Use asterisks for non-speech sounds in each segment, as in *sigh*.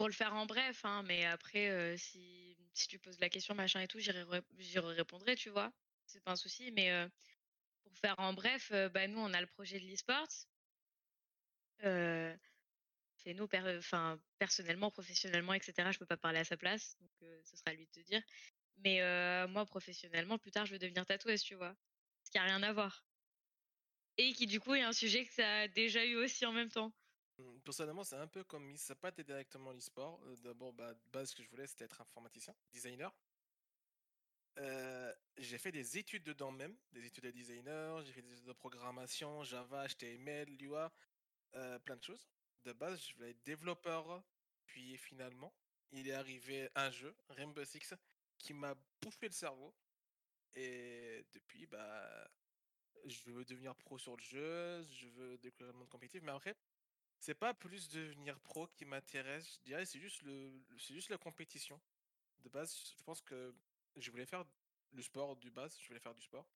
pour le faire en bref, hein, mais après, si, si tu poses la question, machin et tout, j'y répondrai, tu vois? C'est pas un souci, mais pour faire en bref, bah, nous, on a le projet de l'e-sport. Euh, nous, personnellement, professionnellement, etc., je peux pas parler à sa place, donc ce sera à lui de te dire. Mais moi, professionnellement, plus tard, je veux devenir tatoueuse, tu vois? Ce qui a rien à voir. Et qui, du coup, est un sujet que ça a déjà eu aussi en même temps. Mmh, personnellement, c'est un peu comme ça n'a pas été directement l'e-sport. D'abord, bah, de base, ce que je voulais, c'était être informaticien, designer. j'ai fait des études dedans même, des études de designer, j'ai fait des études de programmation, Java, HTML, Lua, plein de choses. De base, je voulais être développeur, puis finalement, il est arrivé un jeu, Rainbow Six, qui m'a bouffé le cerveau. Et depuis, bah, je veux devenir pro sur le jeu, je veux découvrir le monde compétitif, mais après, c'est pas plus devenir pro qui m'intéresse, je dirais, c'est juste, le, c'est juste la compétition. De base, je pense que je voulais faire le sport du base, je voulais faire du sport.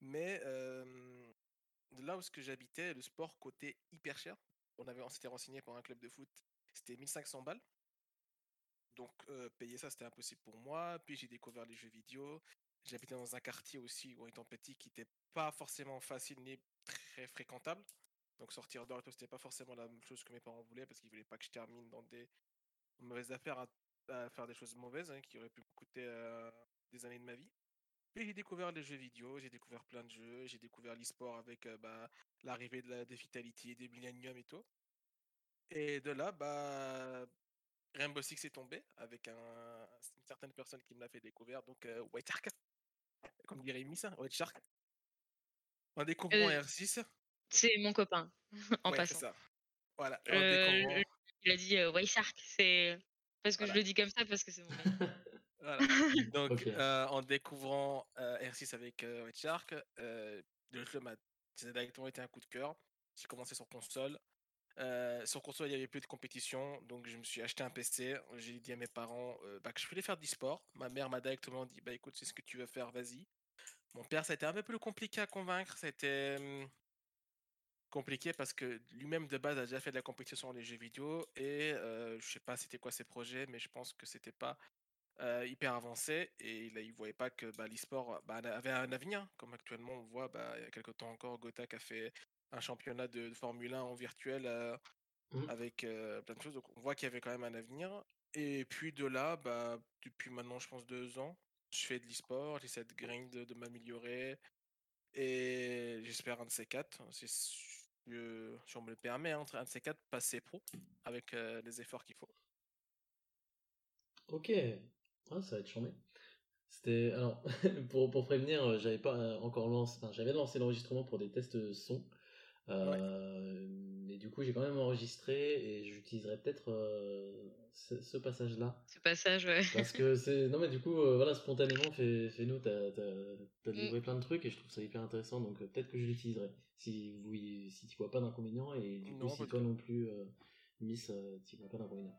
Mais de là où ce que j'habitais, le sport coûtait hyper cher. On, avait, on s'était renseigné pour un club de foot, c'était 1500 balles. Donc payer ça, c'était impossible pour moi. Puis j'ai découvert les jeux vidéo. J'habitais dans un quartier aussi, où étant petit, qui n'était pas forcément facile ni très fréquentable. Donc sortir dehors, c'était pas forcément la même chose que mes parents voulaient, parce qu'ils voulaient pas que je termine dans des mauvaises affaires à, faire des choses mauvaises, hein, qui auraient pu me coûter des années de ma vie. Puis j'ai découvert les jeux vidéo, j'ai découvert plein de jeux, j'ai découvert l'e-sport avec bah, l'arrivée de la des Vitality, des Millennium et tout. Et de là, bah, Rainbow Six est tombé avec un, une certaine personne qui me l'a fait découvrir, donc White Shark, comme dirait Miss, White Shark. En découvrant R6. C'est mon copain, *laughs* en passant. ça. Voilà. il a dit White Shark, c'est parce que je le dis comme ça parce que c'est mon *laughs* voilà. *laughs* Donc, en découvrant R6 avec White Shark, le jeu m'a directement été un coup de cœur. J'ai commencé sur console. Euh, sur console, il n'y avait plus de compétition, donc je me suis acheté un PC. J'ai dit à mes parents bah, que je voulais faire du sport. Ma mère m'a directement dit Bah écoute, c'est ce que tu veux faire, vas-y. Mon père, ça a été un peu plus compliqué à convaincre. C'était compliqué parce que lui-même de base a déjà fait de la compétition sur les jeux vidéo et je sais pas c'était quoi ses projets, mais je pense que c'était pas hyper avancé et il, il voyait pas que bah, l'e-sport bah, avait un avenir. Comme actuellement, on voit bah, il y a quelques temps encore, Gotak a fait un championnat de, Formule 1 en virtuel euh, mmh. avec euh, plein de choses. Donc on voit qu'il y avait quand même un avenir. Et puis de là, bah, depuis maintenant, je pense deux ans, je fais de l'e-sport, j'essaie de grind, de, m'améliorer. Et j'espère un de ces quatre, si, si on me le permet, entre un de ces quatre, passer pro avec euh, les efforts qu'il faut. Ok, ah, ça va être chambé. C'était alors *laughs* pour, pour prévenir, j'avais pas encore lancé, j'avais lancé l'enregistrement pour des tests son. Euh, mais du coup, j'ai quand même enregistré et j'utiliserai peut-être euh, ce, passage-là. Ce passage, ouais. Parce que *laughs* c'est. Non, mais du coup, euh, voilà, spontanément, fais, nous t'as as, mm. livré plein de trucs et je trouve ça hyper intéressant, donc peut-être que je l'utiliserai. Si, vous, si tu vois pas d'inconvénient et du coup, si toi non plus, Miss, tu vois pas d'inconvénient.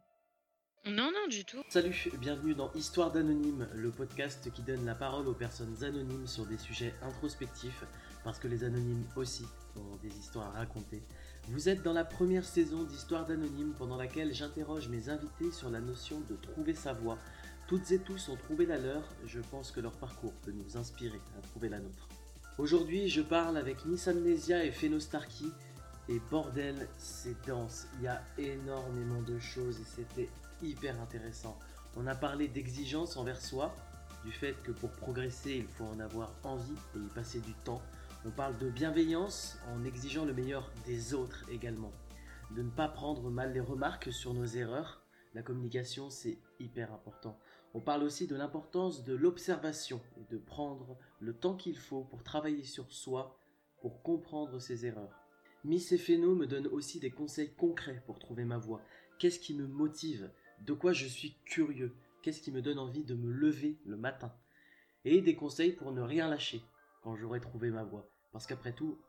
Non, non, du tout. Salut, bienvenue dans Histoire d'Anonyme, le podcast qui donne la parole aux personnes anonymes sur des sujets introspectifs, parce que les anonymes aussi ont des histoires à raconter. Vous êtes dans la première saison d'Histoire d'Anonyme, pendant laquelle j'interroge mes invités sur la notion de trouver sa voie. Toutes et tous ont trouvé la leur, je pense que leur parcours peut nous inspirer à trouver la nôtre. Aujourd'hui, je parle avec Miss Amnesia et Phenostarky, et bordel, c'est dense, il y a énormément de choses et c'était hyper intéressant. On a parlé d'exigence envers soi, du fait que pour progresser, il faut en avoir envie et y passer du temps. On parle de bienveillance en exigeant le meilleur des autres également. De ne pas prendre mal les remarques sur nos erreurs. La communication, c'est hyper important. On parle aussi de l'importance de l'observation et de prendre le temps qu'il faut pour travailler sur soi, pour comprendre ses erreurs. Miss Efeno me donne aussi des conseils concrets pour trouver ma voie. Qu'est-ce qui me motive? De quoi je suis curieux, qu'est-ce qui me donne envie de me lever le matin, et des conseils pour ne rien lâcher quand j'aurai trouvé ma voie. Parce qu'après tout,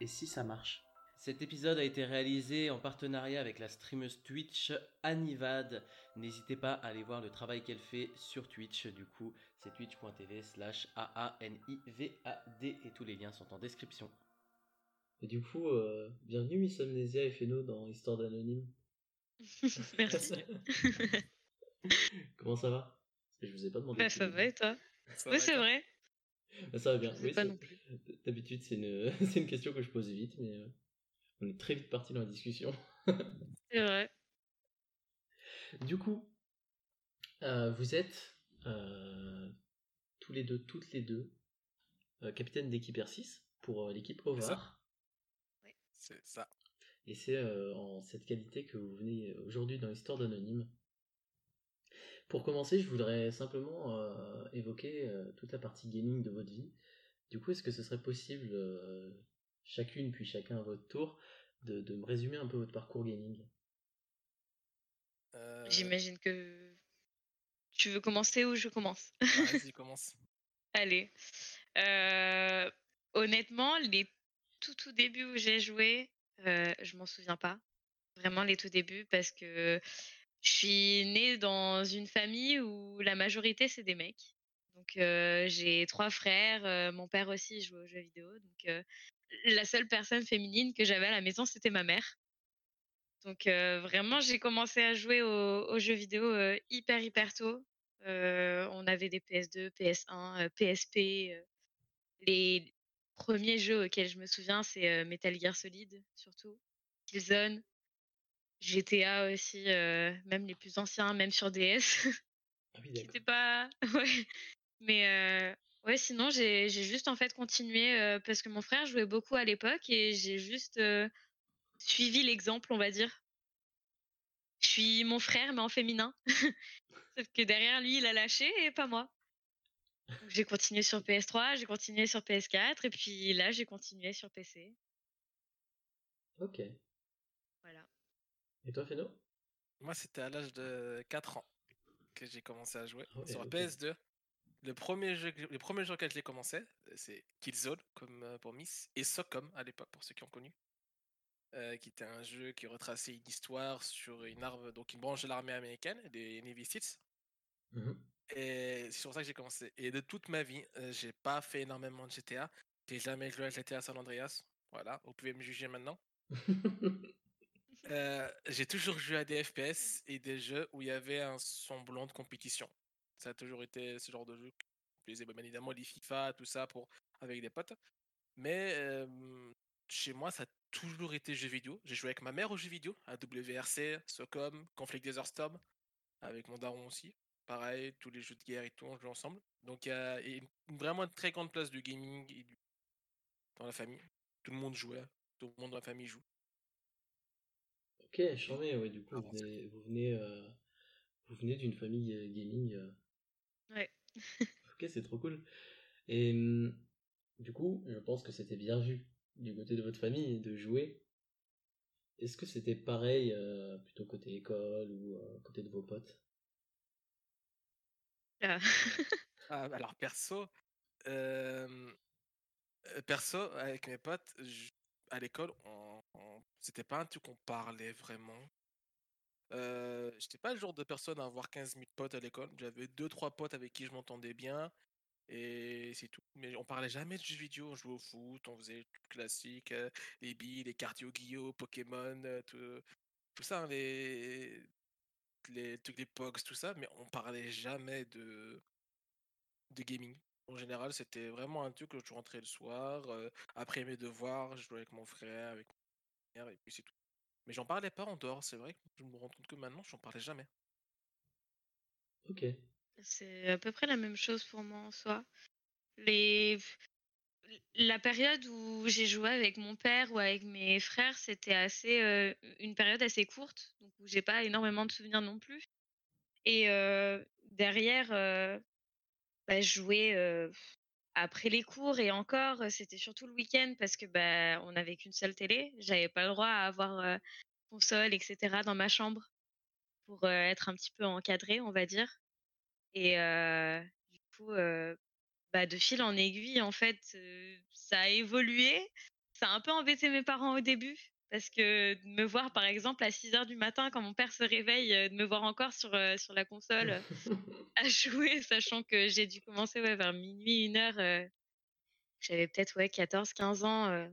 et si ça marche? Cet épisode a été réalisé en partenariat avec la streameuse Twitch Anivad. N'hésitez pas à aller voir le travail qu'elle fait sur Twitch. Du coup, c'est twitch.tv slash A-A-N-I-V-A-D et tous les liens sont en description. Et du coup, euh, bienvenue Miss Amnesia et Feno dans Histoire d'Anonyme. *laughs* Merci. *laughs* Comment ça va? Parce que je vous ai pas demandé. Bah, ça va et toi? Oui, c'est vrai. Bah, ça va bien. Je sais Oui, pas c'est- non plus. D'habitude, c'est une... *laughs* c'est une question que je pose vite, mais euh, on est très vite parti dans la discussion. *laughs* C'est vrai. Du coup, euh, vous êtes euh, tous les deux, toutes les deux, euh, capitaine d'équipe R6 pour euh, l'équipe C'est ça. OVAR. C'est ça. Et c'est euh, en cette qualité que vous venez aujourd'hui dans l'histoire d'Anonyme. Pour commencer, je voudrais simplement euh, évoquer euh, toute la partie gaming de votre vie. Du coup, est-ce que ce serait possible, euh, chacune puis chacun à votre tour, de, de me résumer un peu votre parcours gaming? Euh, J'imagine que tu veux commencer ou je commence? *laughs* Vas-y, commence. Allez. Euh, honnêtement, les tout tout débuts où j'ai joué, euh, je m'en souviens pas. Vraiment les tout débuts parce que je suis née dans une famille où la majorité c'est des mecs. Donc j'ai trois frères, mon père aussi joue aux jeux vidéo. Donc la seule personne féminine que j'avais à la maison c'était ma mère. Donc vraiment j'ai commencé à jouer aux, aux jeux vidéo hyper hyper tôt. On avait des PS2, PS1, euh, PSP. les premiers jeux auxquels je me souviens, c'est Metal Gear Solid, surtout. Killzone, GTA aussi, même les plus anciens, même sur DS. Ah oui, *laughs* pas. *laughs* Ouais. Mais ouais, sinon, j'ai juste en fait continué parce que mon frère jouait beaucoup à l'époque et j'ai juste suivi l'exemple, on va dire. Je suis mon frère, mais en féminin. *laughs* Sauf que derrière lui, il a lâché et pas moi. J'ai continué sur PS3, j'ai continué sur PS4 et puis là, j'ai continué sur PC. Ok. Et toi, Feno? Moi, c'était à l'âge de 4 ans que j'ai commencé à jouer sur ok. PS2. Le premier jeu, le premier jeu auquel j'ai commencé, c'est Killzone, comme euh, pour Miss, et Socom à l'époque, pour ceux qui ont connu. euh, qui était un jeu qui retraçait une histoire sur une arme, donc une branche de l'armée américaine, des Navy Seals. Mhm. Et c'est sur ça que j'ai commencé. Et de toute ma vie, euh, j'ai pas fait énormément de GTA. J'ai jamais joué à GTA San Andreas. Voilà, vous pouvez me juger maintenant. *laughs* Euh, j'ai toujours joué à des FPS et des jeux où il y avait un semblant de compétition. Ça a toujours été ce genre de jeu qui plaisait. Bien évidemment, les FIFA, tout ça, pour... avec des potes. Mais chez moi, ça a toujours été jeux vidéo. J'ai joué avec ma mère aux jeux vidéo, à WRC, SOCOM, Conflict Desert Storm, avec mon daron aussi. Pareil, tous les jeux de guerre et tout, on joue ensemble. Donc il y a vraiment une très grande place de gaming du- dans la famille. Tout le monde jouait, tout le monde dans la famille joue. Ok, charmé, ouais, du coup, vous Avancé. venez, vous venez, euh, vous venez d'une famille euh, gaming. euh. Ouais. *laughs* Ok, c'est trop cool. Et hum, du coup, je pense que c'était bien vu du côté de votre famille de jouer. Est-ce que c'était pareil euh, plutôt côté école ou euh, côté de vos potes? Ah. *laughs* Ah, bah alors perso, perso avec mes potes, je- à l'école, on, on- c'était pas un truc qu'on parlait vraiment. Euh, j'étais pas le genre de personne à avoir 15 000 potes à l'école. J'avais deux trois potes avec qui je m'entendais bien et c'est tout. Mais on parlait jamais de jeux vidéo. On jouait au foot, on faisait tout classique, euh, les billes, les cartes Yu-Gi-Oh, Pokémon, euh, tout, ça, hein, les les trucs des Pogs, tout ça. Mais on parlait jamais de de gaming. En général, c'était vraiment un truc que je rentrais le soir, euh, après mes devoirs, je jouais avec mon frère, avec ma mère, et puis c'est tout. Mais j'en parlais pas en dehors, c'est vrai que je me rends compte que maintenant, j'en parlais jamais. Ok. C'est à peu près la même chose pour moi en soi. Les... La période où j'ai joué avec mon père ou avec mes frères, c'était assez euh, une période assez courte, donc où j'ai pas énormément de souvenirs non plus. Et euh, derrière, euh, bah, après les cours et encore, c'était surtout le week-end parce que bah, on n'avait qu'une seule télé. J'avais pas le droit à avoir console, etc. dans ma chambre pour être un petit peu encadrée, on va dire. Et du coup, bah, de fil en aiguille, en fait, ça a évolué. Ça a un peu embêté mes parents au début. Parce que de me voir, par exemple, à 6 heures du matin, quand mon père se réveille, euh, de me voir encore sur, euh, sur la console euh, *laughs* à jouer, sachant que j'ai dû commencer ouais, vers minuit, une heure. euh, J'avais peut-être ouais, 14, 15 ans. euh.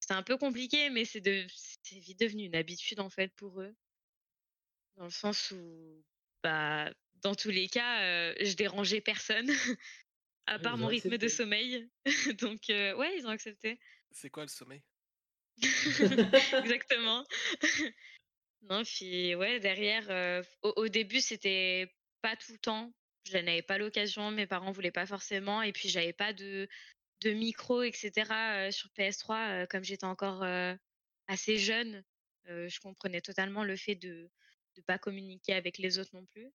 C'était un peu compliqué, mais c'est de, vite devenu une habitude, en fait, pour eux. Dans le sens où, bah, dans tous les cas, je dérangeais personne, *laughs* à Ah, part mon rythme de sommeil. *laughs* Donc ouais, ils ont accepté. C'est quoi le sommeil? *laughs* Exactement. *laughs* Non, puis ouais, derrière, au au début, c'était pas tout le temps. Je n'avais pas l'occasion, mes parents voulaient pas forcément et puis j'avais pas de de micro et cetera, heu, sur PS3, heu, comme j'étais encore, assez jeune, je comprenais totalement le fait de de pas communiquer avec les autres non plus.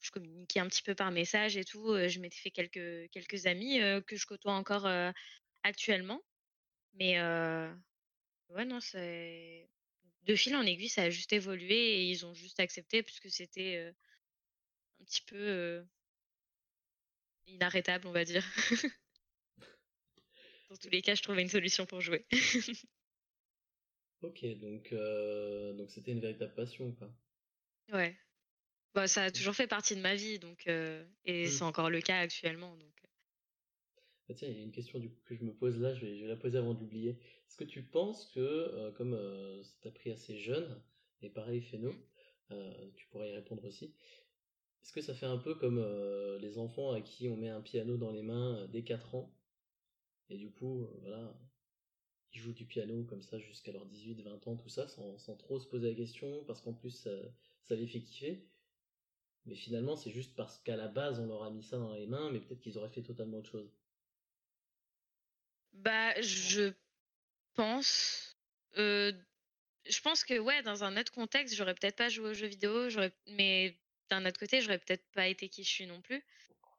Je communiquais un petit peu par message et tout, je m'étais fait quelques quelques amis, que je côtoie encore, actuellement. Mais ouais, non, c'est de fil en aiguille, ça a juste évolué et ils ont juste accepté puisque c'était, heu, un petit peu, heu inarrêtable, on va dire. *laughs* Dans tous les cas, je trouvais une solution pour jouer. *laughs* OK, donc heu, donc c'était une véritable passion, quoi. Ouais. Bah, ça a Mmh. toujours fait partie de ma vie donc heu et c'est Mmh. encore le cas actuellement donc heu Bah, tiens, il y a une question du coup que je me pose là, je vais je vais la poser avant d'oublier. Est-ce que tu penses que, heu, comme, heu, ça t'a pris assez jeune et pareil. Féno, heu, tu pourrais y répondre aussi. Est-ce que ça fait un peu comme, heu, les enfants à qui on met un piano dans les mains, dès 4 ans et du coup, voilà, ils jouent du piano comme ça jusqu'à leurs 18-20 ans, tout ça, sans sans trop se poser la question parce qu'en plus ça ça les fait kiffer? Mais finalement, c'est juste parce qu'à la base, on leur a mis ça dans les mains, mais peut-être qu'ils auraient fait totalement autre chose. Bah, je pense, je pense que ouais, dans un autre contexte, j'aurais peut-être pas joué aux jeux vidéo, mais d'un autre côté, j'aurais peut-être pas été qui je suis non plus.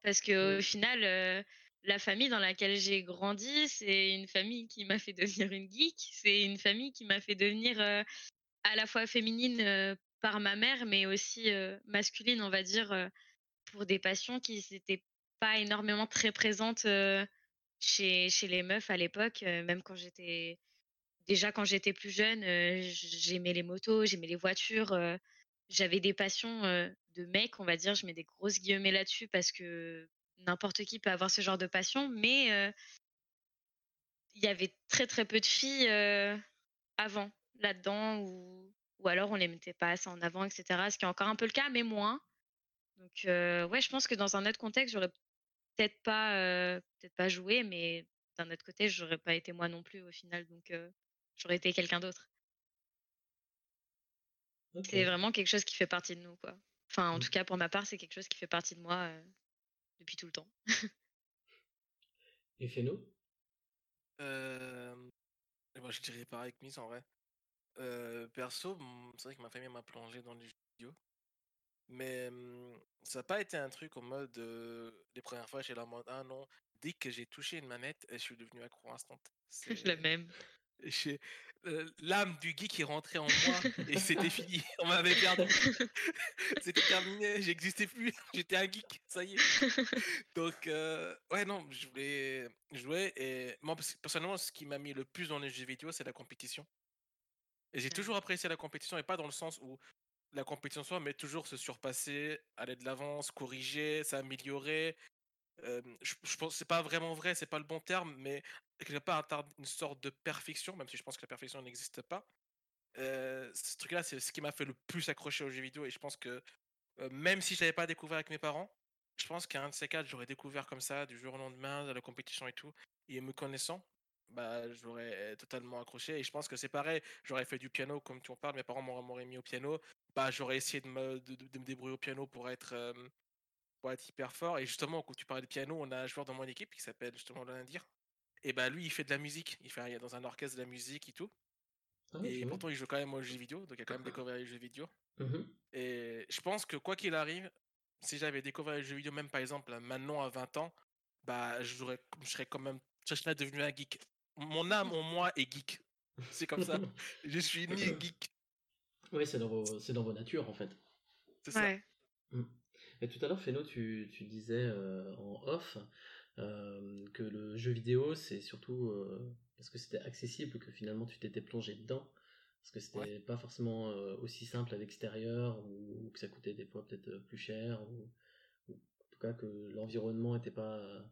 Parce qu'au Mmh. final, heu, la famille dans laquelle j'ai grandi, c'est une famille qui m'a fait devenir une geek. C'est une famille qui m'a fait devenir, heu, à la fois féminine, par ma mère, mais aussi, masculine, on va dire, pour des passions qui étaient pas énormément très présentes, chez les meufs à l'époque, heu, même quand j'étais déjà quand j'étais plus jeune, heu, j j'aimais les motos, j'aimais les voitures, heu, j'avais des passions, de mec, on va dire. Je mets des grosses guillemets là-dessus parce que n'importe qui peut avoir ce genre de passion, mais il y avait très, très peu de filles, avant, là-dedans ou alors on les mettait pas assez en avant et cetera, ce qui est encore un peu le cas, mais moins. Donc ouais, je pense que dans un autre contexte, j'aurais peut-être pas, heu, peut-être pas joué, mais d'un autre côté, j'aurais pas été moi non plus au final, donc j'aurais été quelqu'un d'autre. C'est vraiment quelque chose qui fait partie de nous, quoi. Enfin, en Mmh. tout cas, pour ma part, c'est quelque chose qui fait partie de moi, depuis tout le temps. *laughs* Et Féno? Hem, et bah, je dirais pareil que Miss en vrai. Perso, mmh, c'est vrai que ma famille m'a plongé dans les jeux vidéo, mais mmh, ça a pas été un truc en mode, les premières fois, là en mode: «Ah non», dès que j'ai touché une manette, je suis devenu accro instant. *laughs* La C'est même. j'ai heu, l'âme du geek est rentrée en moi *laughs* et c'était fini, *laughs* on m'avait perdu. C'était terminé, j'existais plus, j'étais un geek, ça y est. Donc ouais, non, je voulais jouer et moi, personnellement, ce qui m'a mis le plus dans les jeux vidéo, c'est la compétition et j'ai toujours Mmh. apprécié la compétition et pas dans le sens où la compétition soi, mais toujours se surpasser, aller de l'avant, se corriger, s'améliorer. Hem, je je pense c'est pas vraiment vrai, c'est pas le bon terme, mais quelque part une sorte de perfection, même si je pense que la perfection n'existe pas. Ce truc-là, c'est ce qui m'a fait le plus accrocher aux jeux vidéo et je pense que même si je l'avais pas découvert avec mes parents, je pense qu'un de ces 4, j'aurais découvert comme ça du jour au lendemain, la compétition et tout et me connaissant, bah, j'aurais totalement accroché et je pense que c'est pareil, j'aurais fait du piano comme tu en parles, mes parents m'auraient mis au piano, bah, j'aurais essayé de me de de de me débrouiller au piano pour être, pour être hyper fort et justement quand tu parlais de piano, on a un joueur dans mon équipe qui s'appelle justement Lonadir et bah, lui, il fait de la musique, il fait il est dans un orchestre de la musique et tout Ah et pourtant il joue quand même aux jeux vidéo, donc il a quand même découvert les jeux vidéo Mmh et je pense que quoi qu'il arrive, si j'avais découvert les jeux vidéo, même par exemple euh, maintenant à 20 ans, bah je serais quand même, je serais devenu un geek. Mon âme en moi est geek. C'est comme ça. *laughs* Je suis né geek. Ouais, c'est dans vos c'est dans vos natures, en fait. C'est ça. Ouais. Mmh. Et tout à l'heure, Féno, tu tu disais, heu, en off, hem, que le jeu vidéo, c'est surtout, heu, parce que c'était accessible que finalement tu t'étais plongé dedans. Parce que Ouais. c'était pas forcément, aussi simple à l'extérieur ou que ça coûtait des fois peut-être, plus cher ou ou en tout cas que l'environnement était pas,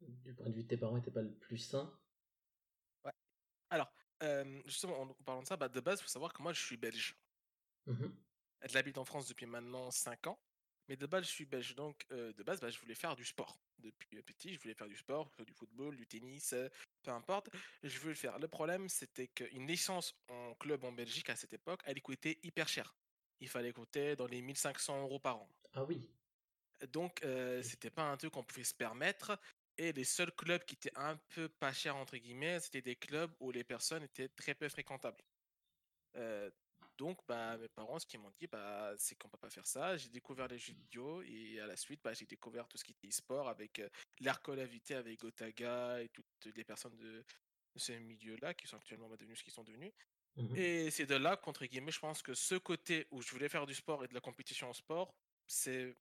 du point de vue de tes parents, était pas le plus sain. Ouais. Alors, euh, justement, en, parlant de ça, bah, de base, il faut savoir que moi, je suis belge. Mmh Elle habite en France depuis maintenant 5 ans. Mais de base, je suis belge. Donc, euh, de base, bah, je voulais faire du sport. Depuis petit, je voulais faire du sport, du football, du tennis, euh, peu importe. Je voulais le faire. Le problème, c'était qu'une licence en club en Belgique à cette époque, elle coûtait hyper cher. Il fallait coûter dans les 1500 euros par an. Ah oui. Donc, euh, c'était pas un truc qu'on pouvait se permettre. Et les seuls clubs qui étaient un peu pas chers, entre guillemets, c'était des clubs où les personnes étaient très peu fréquentables. Euh, donc, bah, mes parents, ce qu'ils m'ont dit, bah, c'est qu'on peut pas faire ça. J'ai découvert les jeux vidéo et à la suite, bah, j'ai découvert tout ce qui était e-sport avec euh, l'invité avec Gotaga et toutes les personnes de, ce milieu-là qui sont actuellement bah, devenus ce qu'ils sont devenus. Mmh et c'est de là qu'entre guillemets, je pense que ce côté où je voulais faire du sport et de la compétition en sport, c'est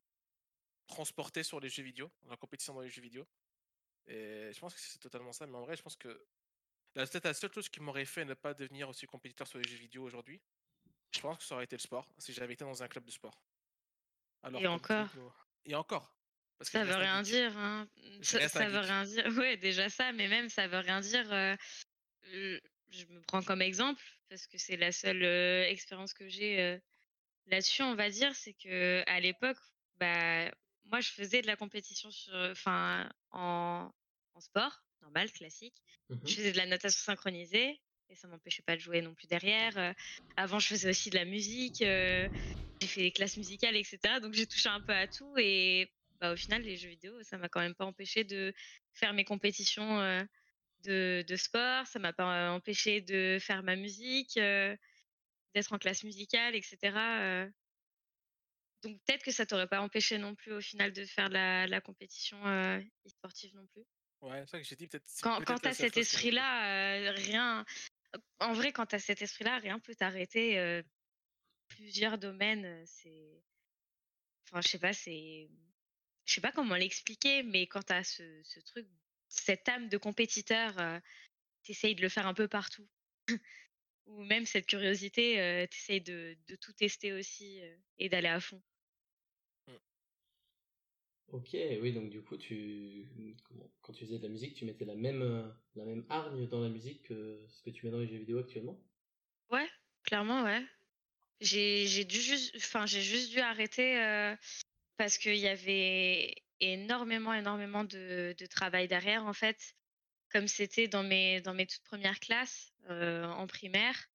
transporté sur les jeux vidéo, la compétition dans les jeux vidéo. Et je pense que c'est totalement ça. Mais en vrai, je pense que peut-être la seule chose qui m'aurait fait ne pas devenir aussi compétiteur sur les jeux vidéo aujourd'hui, je pense que ça aurait été le sport, si j'avais été dans un club de sport. Alors et encore? Et encore. Parce ça veut rien dire. Hein. Ça, veut rien dire. Ouais, déjà ça, mais même ça veut rien dire. je me prends comme exemple parce que c'est la seule expérience que j'ai là-dessus, on va dire, c'est que à l'époque, bah, moi, je faisais de la compétition sur, enfin, en, en sport normal, classique. Mmh je faisais de la natation synchronisée et ça m'empêchait pas de jouer non plus derrière. avant, je faisais aussi de la musique. j'ai fait des classes musicales, etc. Donc, j'ai touché un peu à tout et bah, au final, les jeux vidéo, ça m'a quand même pas empêché de faire mes compétitions de, de, sport. Ça m'a pas empêché de faire ma musique, d'être en classe musicale, etc. Donc peut-être que ça t'aurait pas empêché non plus au final de faire la, la compétition e-sportive non plus? Ouais, c'est ça que j'ai dit peut-être. Quand, quand tu as cet esprit-là, rien. En vrai, quand tu as cet esprit-là, rien peut t'arrêter. plusieurs domaines, c'est. Enfin, je sais pas, c'est. Je sais pas comment l'expliquer, mais quand tu as ce, ce, truc, cette âme de compétiteur, tu essayes de le faire un peu partout. *laughs* Ou même cette curiosité, tu essayes de, de, tout tester aussi et d'aller à fond. Ok, oui, donc du coup, tu, quand tu faisais de la musique, tu mettais la même, euh, la même hargne dans la musique que ce que tu mets dans les jeux vidéo actuellement? Ouais, clairement, ouais. J'ai, j'ai dû juste, enfin, j'ai juste dû arrêter euh, parce qu'il y avait énormément, énormément de, de, travail derrière, en fait. Comme c'était dans mes, dans mes toutes premières classes euh, en primaire,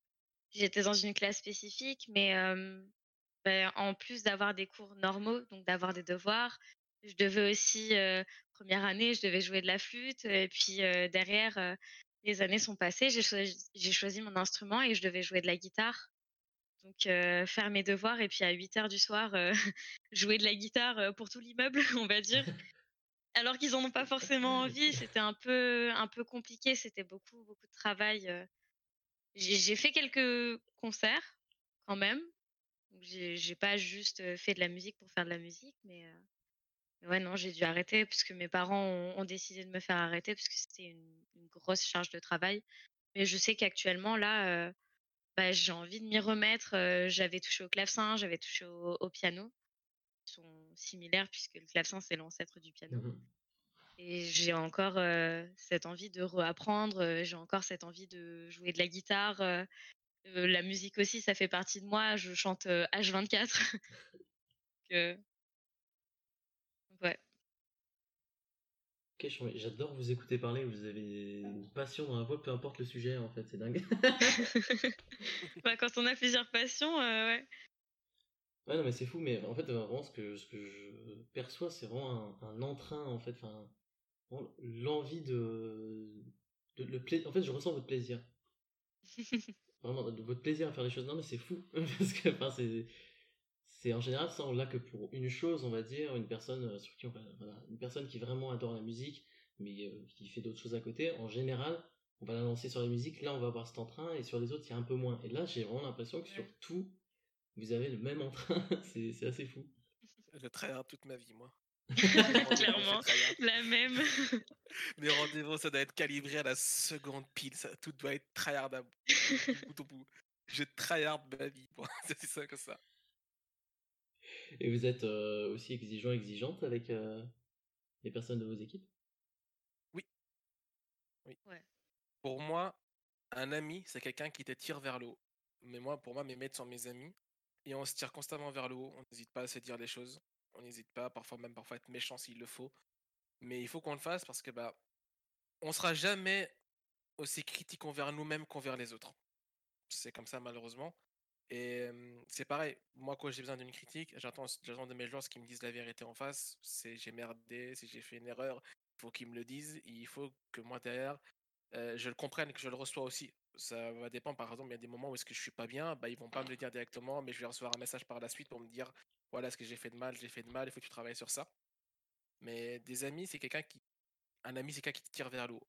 j'étais dans une classe spécifique, mais ben, en plus d'avoir des cours normaux, donc d'avoir des devoirs, je devais aussi, première année, je devais jouer de la flûte. Et puis derrière, les années sont passées, j'ai choisi, mon instrument et je devais jouer de la guitare. Donc faire mes devoirs et puis à 8 heures du soir, *laughs* jouer de la guitare pour tout l'immeuble, *laughs* on va dire. Alors qu'ils en ont pas forcément envie, c'était un peu, un peu compliqué, c'était beaucoup, beaucoup de travail. J'ai fait quelques concerts quand même. J'ai pas juste fait de la musique pour faire de la musique, mais Ouais, non, j'ai dû arrêter puisque mes parents ont, décidé de me faire arrêter parce que c'était une, grosse charge de travail. Mais je sais qu'actuellement, là, bah, j'ai envie de m'y remettre. j'avais touché au clavecin, j'avais touché au, piano. Ils sont similaires puisque le clavecin, c'est l'ancêtre du piano. Mmh Et j'ai encore cette envie de reapprendre. j'ai encore cette envie de jouer de la guitare. la musique aussi, ça fait partie de moi. Je chante H24. Ouais. *laughs* Ok, j'adore vous écouter parler, vous avez une passion dans la voix, peu importe le sujet en fait, c'est dingue. *laughs* *laughs* bah, quand on a plusieurs passions, euh, ouais. Ouais, non, mais c'est fou, mais en fait, vraiment, ce que, ce que je perçois, c'est vraiment un, entrain, en fait, enfin, l'envie de. de le En fait, je ressens votre plaisir. *laughs* vraiment, votre plaisir à faire des choses. Non, mais c'est fou, parce que, enfin, c'est c'est en général ça on l'a que pour une chose on va dire une personne euh, sur qui une personne qui vraiment adore la musique mais euh, qui fait d'autres choses à côté en général on va la lancer sur la musique là on va avoir cet entrain et sur les autres il y a un peu moins. Et là j'ai vraiment l'impression que sur tout vous avez le même entrain. *laughs* C'est assez fou. Je tryhard toute ma vie moi. *laughs* Clairement la même. *laughs* Mes rendez-vous ça doit être calibré à la seconde pile ça tout doit être tryhard à bout, bout, bout. je tryhard ma vie c'est ça que ça et vous êtes euh, aussi exigeant, exigeante avec euh, les personnes de vos équipes? Oui. Oui. Pour moi, un ami, c'est quelqu'un qui te tire vers le haut. Mais moi, pour moi, mes maîtres sont mes amis. et on se tire constamment vers le haut. On n'hésite pas à se dire les choses. On n'hésite pas, parfois même parfois être méchant s'il le faut. Mais il faut qu'on le fasse parce que bah on sera jamais aussi critique envers nous-mêmes qu'envers les autres. C'est comme ça malheureusement. Et c'est pareil, moi quand j'ai besoin d'une critique, j'attends, de mes joueurs qui me disent la vérité en face. C'est j'ai merdé, si j'ai fait une erreur, il faut qu'ils me le disent. Il faut que moi derrière, je le comprenne, que je le reçois aussi. Ça va dépendre, par exemple, il y a des moments où est-ce que je suis pas bien, bah ils vont pas me le dire directement, mais je vais recevoir un message par la suite pour me dire voilà ce que j'ai fait de mal, j'ai fait de mal, il faut que tu travailles sur ça. Mais des amis, c'est quelqu'un qui. Un ami, c'est quelqu'un qui te tire vers le haut.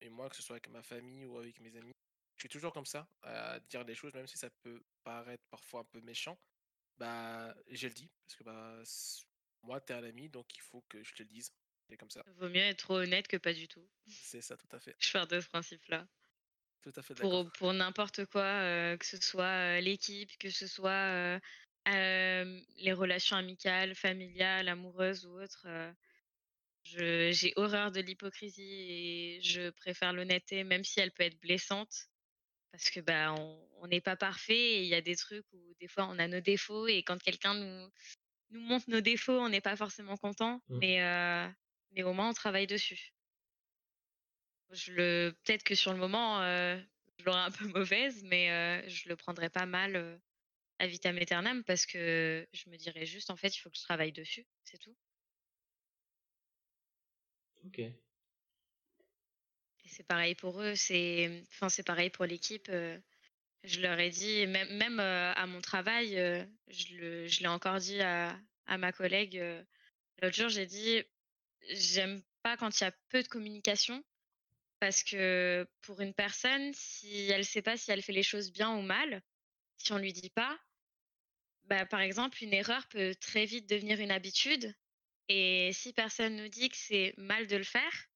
Et moi, que ce soit avec ma famille ou avec mes amis, je suis toujours comme ça, à dire des choses, même si ça peut paraître parfois un peu méchant. Bah, je le dis, parce que bah, moi, t'es un ami, donc il faut que je te le dise. C'est comme ça. Vaut mieux être trop honnête que pas du tout. C'est ça, tout à fait. *laughs* Je pars de ce principe-là. Tout à fait Pour, pour n'importe quoi, que ce soit l'équipe, que ce soit les relations amicales, familiales, amoureuses ou autres. j'ai horreur de l'hypocrisie et je préfère l'honnêteté, même si elle peut être blessante parce que bah on n'est pas parfait et il y a des trucs où des fois on a nos défauts et quand quelqu'un nous nous montre nos défauts, on n'est pas forcément content, mmh. mais mais au moins on travaille dessus. Je le peut-être que sur le moment je l'aurai un *laughs* peu mauvaise, mais je le prendrai pas mal à vitam aeternam parce que je me dirais juste en fait il faut que je travaille dessus, c'est tout. Ok. C'est pareil pour eux, c'est enfin pareil pour l'équipe. je leur ai dit, même, même à mon travail, je l'ai encore dit à, ma collègue l'autre jour, j'ai dit, j'aime pas quand il y a peu de communication parce que pour une personne, si elle sait pas si elle fait les choses bien ou mal, si on lui dit pas, bah, par exemple, une erreur peut très vite devenir une habitude. Et si personne nous dit que c'est mal de le faire,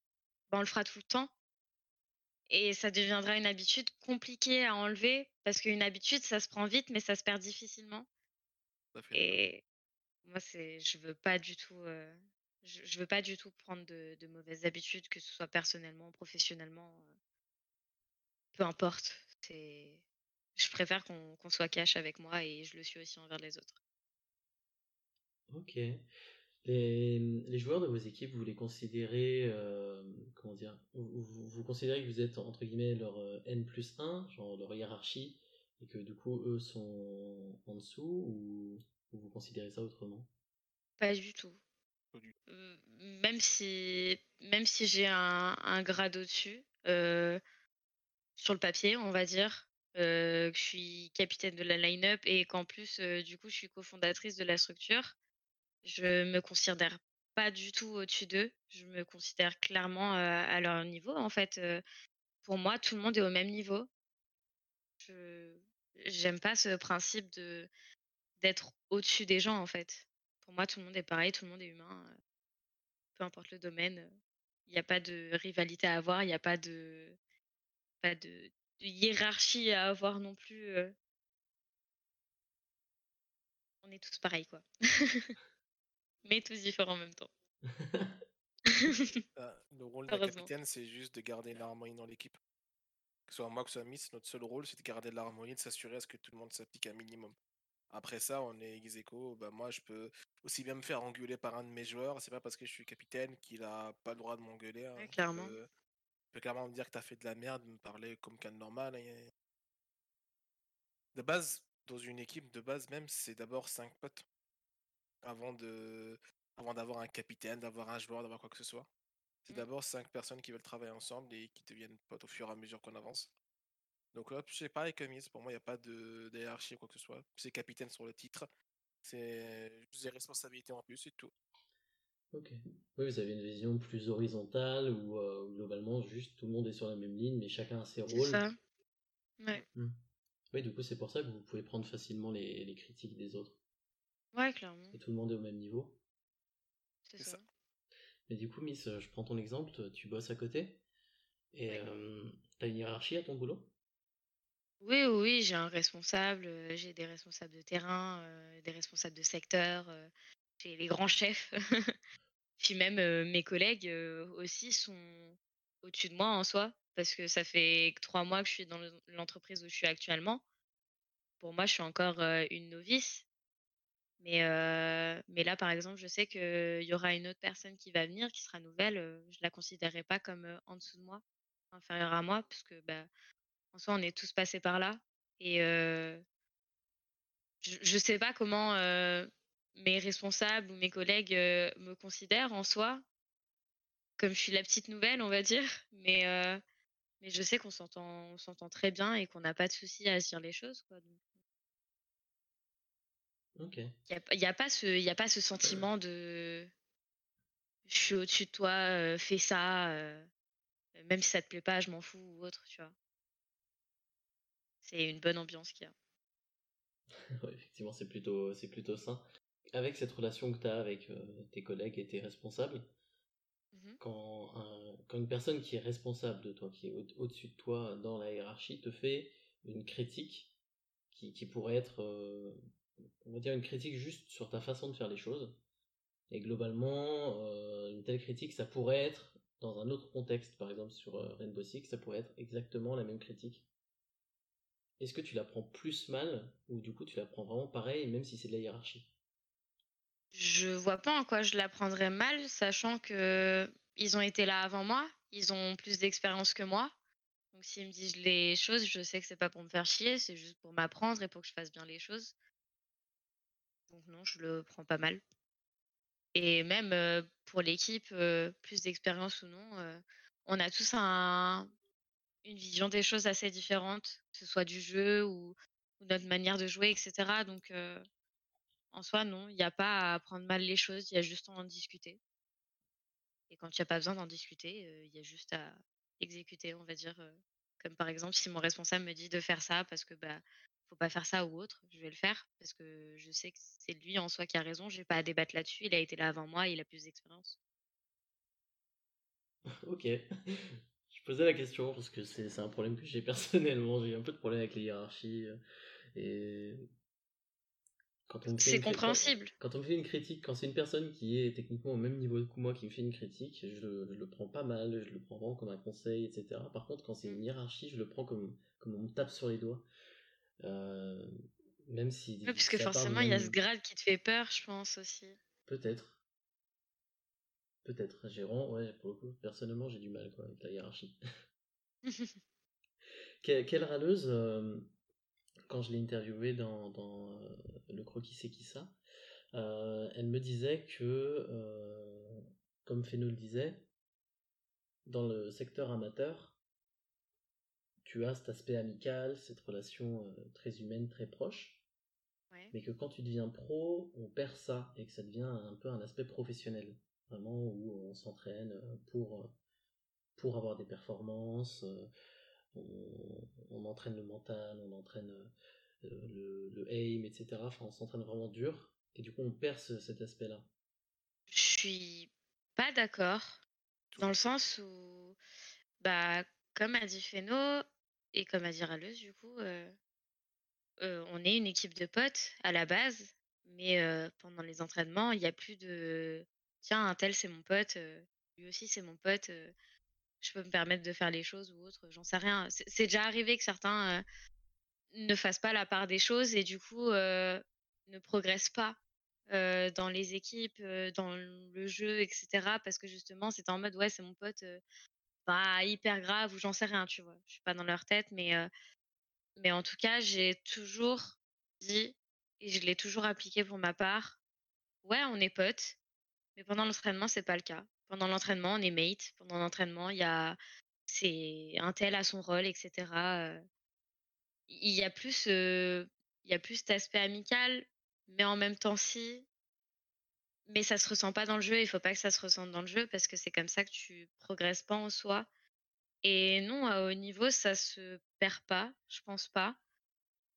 bah, on le fera tout le temps. Et ça deviendra une habitude compliquée à enlever parce qu'une habitude, ça se prend vite, mais ça se perd difficilement. Et moi, c'est, je veux pas du tout, euh, je, veux pas du tout prendre de, mauvaises habitudes, que ce soit personnellement professionnellement. Euh, peu importe. C'est, je préfère qu'on soit cash avec moi et je le suis aussi envers les autres. Ok. Les, les, joueurs de vos équipes, vous les considérez, euh, comment vous, considérez que vous êtes entre guillemets leur euh, N plus 1, genre leur hiérarchie, et que du coup eux sont en dessous, ou, vous considérez ça autrement? Pas du tout. Même si, même si j'ai un, un grade au-dessus, euh, sur le papier, on va dire, que je suis capitaine de la line-up et qu'en plus, du coup, je suis cofondatrice de la structure, je me considère pas du tout au-dessus d'eux. Je me considère clairement à leur niveau. En fait, pour moi, tout le monde est au même niveau. J'aime pas ce principe de d'être au-dessus des gens, en fait. Pour moi, tout le monde est pareil, tout le monde est humain. Peu importe le domaine, il n'y a pas de rivalité à avoir, il n'y a pas de pas de hiérarchie à avoir non plus. On est tous pareils, quoi. *laughs* Mais tous différents en même temps. Bah, le rôle de capitaine, c'est juste de garder l'harmonie dans l'équipe. Que ce soit moi, que ce soit Miss, notre seul rôle, c'est de garder l'harmonie, de s'assurer à ce que tout le monde s'applique un minimum. Après ça, on est ex bah moi je peux aussi bien me faire engueuler par un de mes joueurs, c'est pas parce que je suis capitaine qu'il a pas le droit de m'engueuler. Hein. clairement peux clairement me dire que tu as fait de la merde, me parler comme qu'un normal. Hein, de base, dans une équipe, de base même, c'est d'abord cinq potes. Avant de avant d'avoir un capitaine, d'avoir un joueur, d'avoir quoi que ce soit. C'est mmh. d'abord cinq personnes qui veulent travailler ensemble et qui deviennent potes au fur et à mesure qu'on avance. Donc là, c'est pareil comme pour moi, il n'y a pas de, hiérarchie ou quoi que ce soit. C'est capitaine sur le titre. C'est des responsabilités en plus et tout. Ok. Oui, vous avez une vision plus horizontale où euh, globalement juste tout le monde est sur la même ligne, mais chacun a ses rôles. C'est ça. Ouais. Mmh. Oui, du coup, c'est pour ça que vous pouvez prendre facilement les, les, critiques des autres. Ouais, clairement. Et tout le monde est au même niveau. C'est ça. Mais du coup, Miss, je prends ton exemple, tu bosses à côté. Et euh, t'as une hiérarchie à ton boulot? Oui, oui, j'ai un responsable, euh, j'ai des responsables de terrain, des responsables de secteur, j'ai les grands chefs. *laughs* Puis même mes collègues aussi sont au-dessus de moi en soi, parce que ça fait trois mois que je suis dans l'entreprise où je suis actuellement. pour moi, je suis encore, une novice. Mais là, par exemple, je sais qu'il y aura une autre personne qui va venir, qui sera nouvelle, je la considérerai pas comme, en dessous de moi, inférieure à moi, puisque, bah, en soi, on est tous passés par là et je je sais pas comment, mes responsables ou mes collègues, me considèrent en soi. Comme je suis la petite nouvelle, on va dire, *laughs* mais mais je sais qu'on s'entend s'entend très bien et qu'on n'a pas de souci à dire les choses, quoi, donc Il y a pas ce y a pas ce sentiment de: «Je suis au-dessus de toi, fais ça, même si ça te plaît pas, je m'en fous» ou autre, tu vois? C'est une bonne ambiance qu'il y a. *laughs* Ouais, effectivement, c'est plutôt c'est plutôt sain. Avec cette relation que tu as avec, tes collègues et tes responsables, Mmh quand quand une personne qui est responsable de toi, qui est au au-dessus de toi dans la hiérarchie, te fait une critique qui qui pourrait être, on va dire une critique juste sur ta façon de faire les choses et globalement, heu, une telle critique, ça pourrait être dans un autre contexte, par exemple sur, heu, Rainbow Six, ça pourrait être exactement la même critique. Est-ce que tu la prends plus mal ou du coup tu la prends vraiment pareil même si c'est de la hiérarchie? Je vois pas en quoi je la prendrais mal, sachant que ils ont été là avant moi, ils ont plus d'expérience que moi. Donc s'ils me disent les choses, je sais que c'est pas pour me faire chier, c'est juste pour m'apprendre et pour que je fasse bien les choses. Donc non, je le prends pas mal. Et même, pour l'équipe, plus d'expérience ou non, on a tous un une vision des choses assez différente, que ce soit du jeu ou ou notre manière de jouer et cetera. Donc en soi non, il y a pas à prendre mal les choses, il y a juste à en discuter. Et quand il y a pas besoin d'en discuter, il y a juste à exécuter, on va dire, comme par exemple, si mon responsable me dit de faire ça parce que, bah, faut pas faire ça ou autre, je vais le faire parce que je sais que c'est lui en soi qui a raison, j'ai pas à débattre là-dessus, il a été là avant moi, il a plus d'expérience. *laughs* OK. Je posais la question parce que c'est un problème que j'ai *laughs* personnellement, j'ai un peu de problème avec les hiérarchies, heu et C'est quand compréhensible. quand on me fait une critique, quand c'est une personne qui est techniquement au même niveau que moi qui me fait une critique, je le je le prends pas mal, je le prends vraiment comme un conseil et cetera. Par contre, quand c'est Mmh. une hiérarchie, je le prends comme comme on me tape sur les doigts, heu, même Ouais, si parce que forcément, il y a ce grade qui te fait peur, je pense aussi. peut-être, peut-être. Vraiment ouais, pour le coup, personnellement, j'ai du mal quoi avec la hiérarchie. *laughs* *laughs* Que quelle râleuse, hem, quand je l'ai interviewée dans dans, heu, Le Croquis c'est qui ça? Elle me disait que, comme Feno le disait, dans le secteur amateur, tu as cet aspect amical, cette relation, heu, très humaine, très proche, Ouais. mais que quand tu deviens pro, on perd ça et que ça devient un peu un aspect professionnel. Vraiment où on s'entraîne, heu, pour, heu, pour avoir des performances, on on entraîne le mental, on entraîne, le le aim et cetera. Enfin, on s'entraîne vraiment dur et du coup, on perd ce cet aspect-là. Je suis pas d'accord, dans le sens où, bah, comme a dit Feno et comme a dit Raleuse du coup, heu heu, on est une équipe de potes à la base, mais heu, pendant les entraînements, il y a plus de: «Tiens, untel c'est mon pote, lui aussi c'est mon pote, je peux me permettre de faire les choses» ou autre, j'en sais rien. C'est déjà arrivé que certains, ne fassent pas la part des choses et du coup, ne progressent pas, dans les équipes, dans le jeu et cetera parce que justement c'était en mode: «Ouais, c'est mon pote, hyper grave» ou j'en sais rien, tu vois? Je suis pas dans leur tête mais mais en tout cas, j'ai toujours dit et je l'ai toujours appliqué pour ma part: «Ouais, on est potes, mais pendant l'entraînement, c'est pas le cas. Pendant l'entraînement, on est mates. Pendant l'entraînement, il y a c'est un tel a son rôle et cetera», heu, il y a plus, il y a plus cet aspect amical, mais en même temps si, mais ça se ressent pas dans le jeu, il faut pas que ça se ressente dans le jeu parce que c'est comme ça que tu progresses pas en soi et non, à haut niveau, ça se perd pas, je pense pas.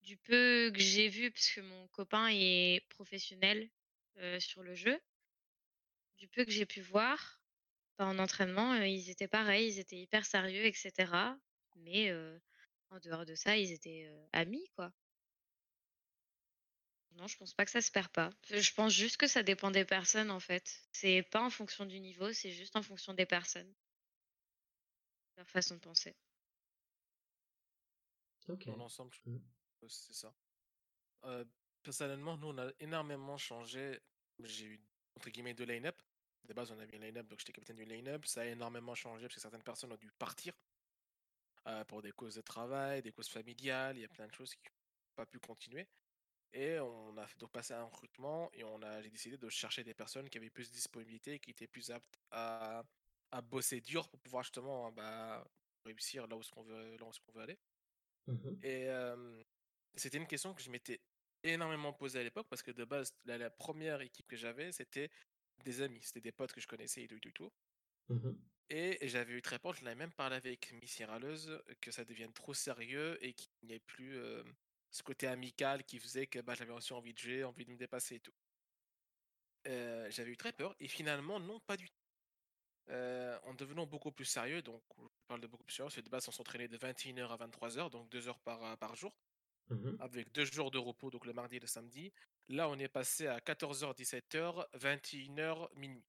Du peu que j'ai vu, parce que mon copain est professionnel, sur le jeu, du peu que j'ai pu voir, bah, en entraînement, ils étaient pareils, ils étaient hyper sérieux et cetera. Mais en dehors de ça, ils étaient, amis, quoi. Non, je pense pas que ça se perd pas. je pense juste que ça dépend des personnes, en fait. C'est pas en fonction du niveau, c'est juste en fonction des personnes, leur façon de penser. OK. Dans l'ensemble, je Mmh. pense que c'est ça. euh, personnellement, nous, on a énormément changé. J'ai eu, entre guillemets, deux line-up. De base, on avait un line-up, donc j'étais capitaine du line-up. Ça a énormément changé parce que certaines personnes ont dû partir euh, pour des causes de travail, des causes familiales. Il y a plein de choses qui n'ont pas pu continuer. Et on a donc passé un recrutement et on a j'ai décidé de chercher des personnes qui avaient plus de disponibilité, qui étaient plus aptes à, à bosser dur pour pouvoir justement bah, réussir là où on veut, là où on veut aller. Mmh Et euh, c'était une question que je m'étais énormément posée à l'époque parce que de base, la, la première équipe que j'avais, c'était des amis, c'était des potes que je connaissais et tout, tout, tout. Mmh Et j'avais eu très peur, je l'avais même parlé avec Miss Râleuse, que ça devienne trop sérieux et qu'il n'y ait plus euh, ce côté amical qui faisait que bah, j'avais aussi envie de jouer, envie de me dépasser et tout. Euh, j'avais eu très peur et finalement, non, pas du tout. Euh, en devenant beaucoup plus sérieux, donc je parle de beaucoup plus sérieux, c'est de base on s'entraînait de 21h à 23h, donc 2 heures par, par jour, Mmh avec deux jours de repos, donc le mardi et le samedi. Là, on est passé à 14h, 17h, 21h, minuit,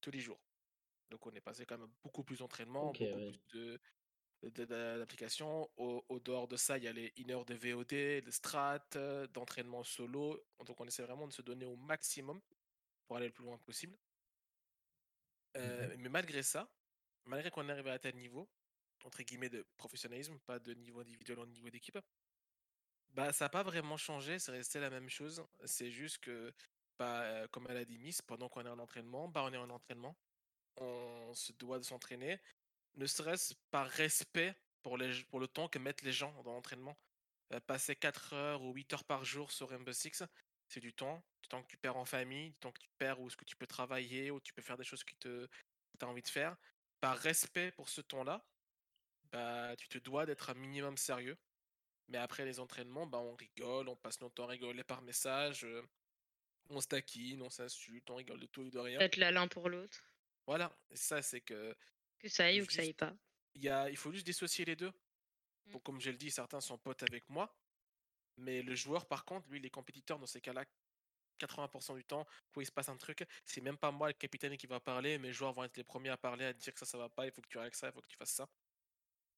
tous les jours. Donc on est passé quand même beaucoup plus d'entraînement, beaucoup ouais. plus de, de- de- d'applications. Au, au dehors de ça, il y a les in de VOD, de strat, euh, d'entraînement solo. Donc on essaie vraiment de se donner au maximum pour aller le plus loin possible. Euh, Mmh mais malgré ça, malgré qu'on est arrivé à tel niveau, entre guillemets, de professionnalisme, pas de niveau individuel ou niveau d'équipe, bah ça n'a pas vraiment changé, c'est resté la même chose. C'est juste que, bah, euh, comme elle a dit Miss, pendant qu'on est en entraînement, bah on est en entraînement, on se doit de s'entraîner, ne serait-ce par respect pour, les, pour le temps que mettent les gens dans l'entraînement. Euh, passer 4 heures ou 8 heures par jour sur Rainbow Six, c'est du temps, du temps que tu perds en famille, du temps que tu perds où que tu peux travailler, où tu peux faire des choses que tu as envie de faire. Par respect pour ce temps-là, bah, tu te dois d'être un minimum sérieux. Mais après les entraînements, bah, on rigole, on passe notre temps à rigoler par message, euh, on se taquine, on s'insulte, on rigole de tout et de rien. Être là l'un pour l'autre. Voilà, et ça c'est que Que ça aille ou que ça aille pas. il y a, il faut juste dissocier les deux. Mm. Bon, comme je le dis, certains sont potes avec moi, mais le joueur, par contre, lui, les compétiteurs, dans ces cas-là, 80% du temps, quand il se passe un truc, c'est même pas moi le capitaine qui va parler, mes joueurs vont être les premiers à parler, à dire que ça, ça va pas, il faut que tu règles ça, il faut que tu fasses ça.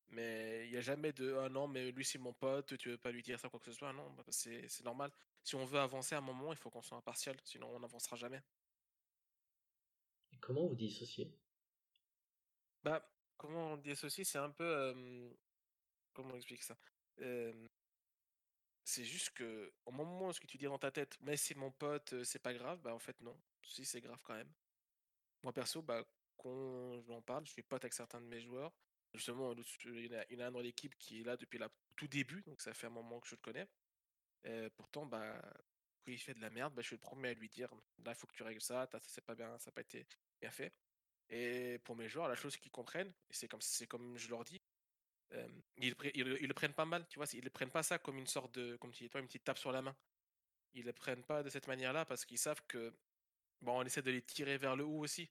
Mais il n'y a jamais de ah non, mais lui c'est mon pote, tu veux pas lui dire ça, quoi que ce soit. Non, bah, c'est c'est normal. Si on veut avancer à un moment, il faut qu'on soit impartial, sinon on n'avancera jamais. Et comment vous dissociez? Bah, comment on dit ceci? C'est un peu. comment on explique ça? C'est juste que au moment où ce que tu dis dans ta tête, mais c'est mon pote, c'est pas grave, bah en fait non. Si c'est grave quand même. Moi perso, bah quand j'en parle, je suis pote avec certains de mes joueurs. Justement, il y en a, un dans l'équipe qui est là depuis le tout début, donc ça fait un moment que je le connais. Pourtant, bah, quand il fait de la merde, bah, je suis le premier à lui dire, là, il faut que tu règles ça, ça c'est pas bien, ça n'a pas été bien fait. Et pour mes joueurs, la chose qu'ils comprennent, c'est comme, comme je leur dis, ils, ils, le- prennent pas mal, tu vois, ils ne prennent pas ça comme une sorte de, comme tu dis toi, une petite tape sur la main. Ils le prennent pas de cette manière-là parce qu'ils savent que, bon, on essaie de les tirer vers le haut aussi.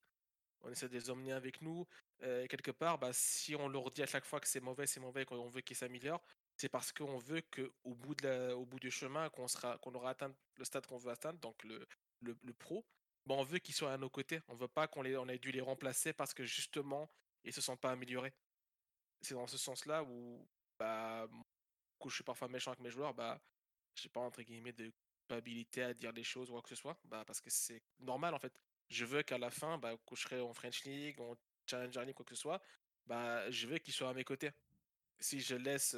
On essaie de les emmener avec nous. Quelque part, bah, si on leur dit à chaque fois que c'est mauvais, c'est mauvais, qu'on veut qu'ils s'améliorent, c'est parce qu'on veut qu'au bout, au bout du chemin, qu'on sera, qu'on aura atteint le stade qu'on veut atteindre, donc le pro, on veut qu'ils soient à nos côtés. On veut pas qu'on ait dû les remplacer parce que justement, ils se sont pas améliorés. C'est dans ce sens-là où, bah, je suis parfois méchant avec mes joueurs, bah, j'ai pas entre guillemets de culpabilité à dire les choses ou quoi que ce soit, bah, parce que c'est normal en fait. Je veux qu'à la fin, bah, je serai en French League, en Challenger League, quoi que ce soit, bah, je veux qu'ils soient à mes côtés. Si je laisse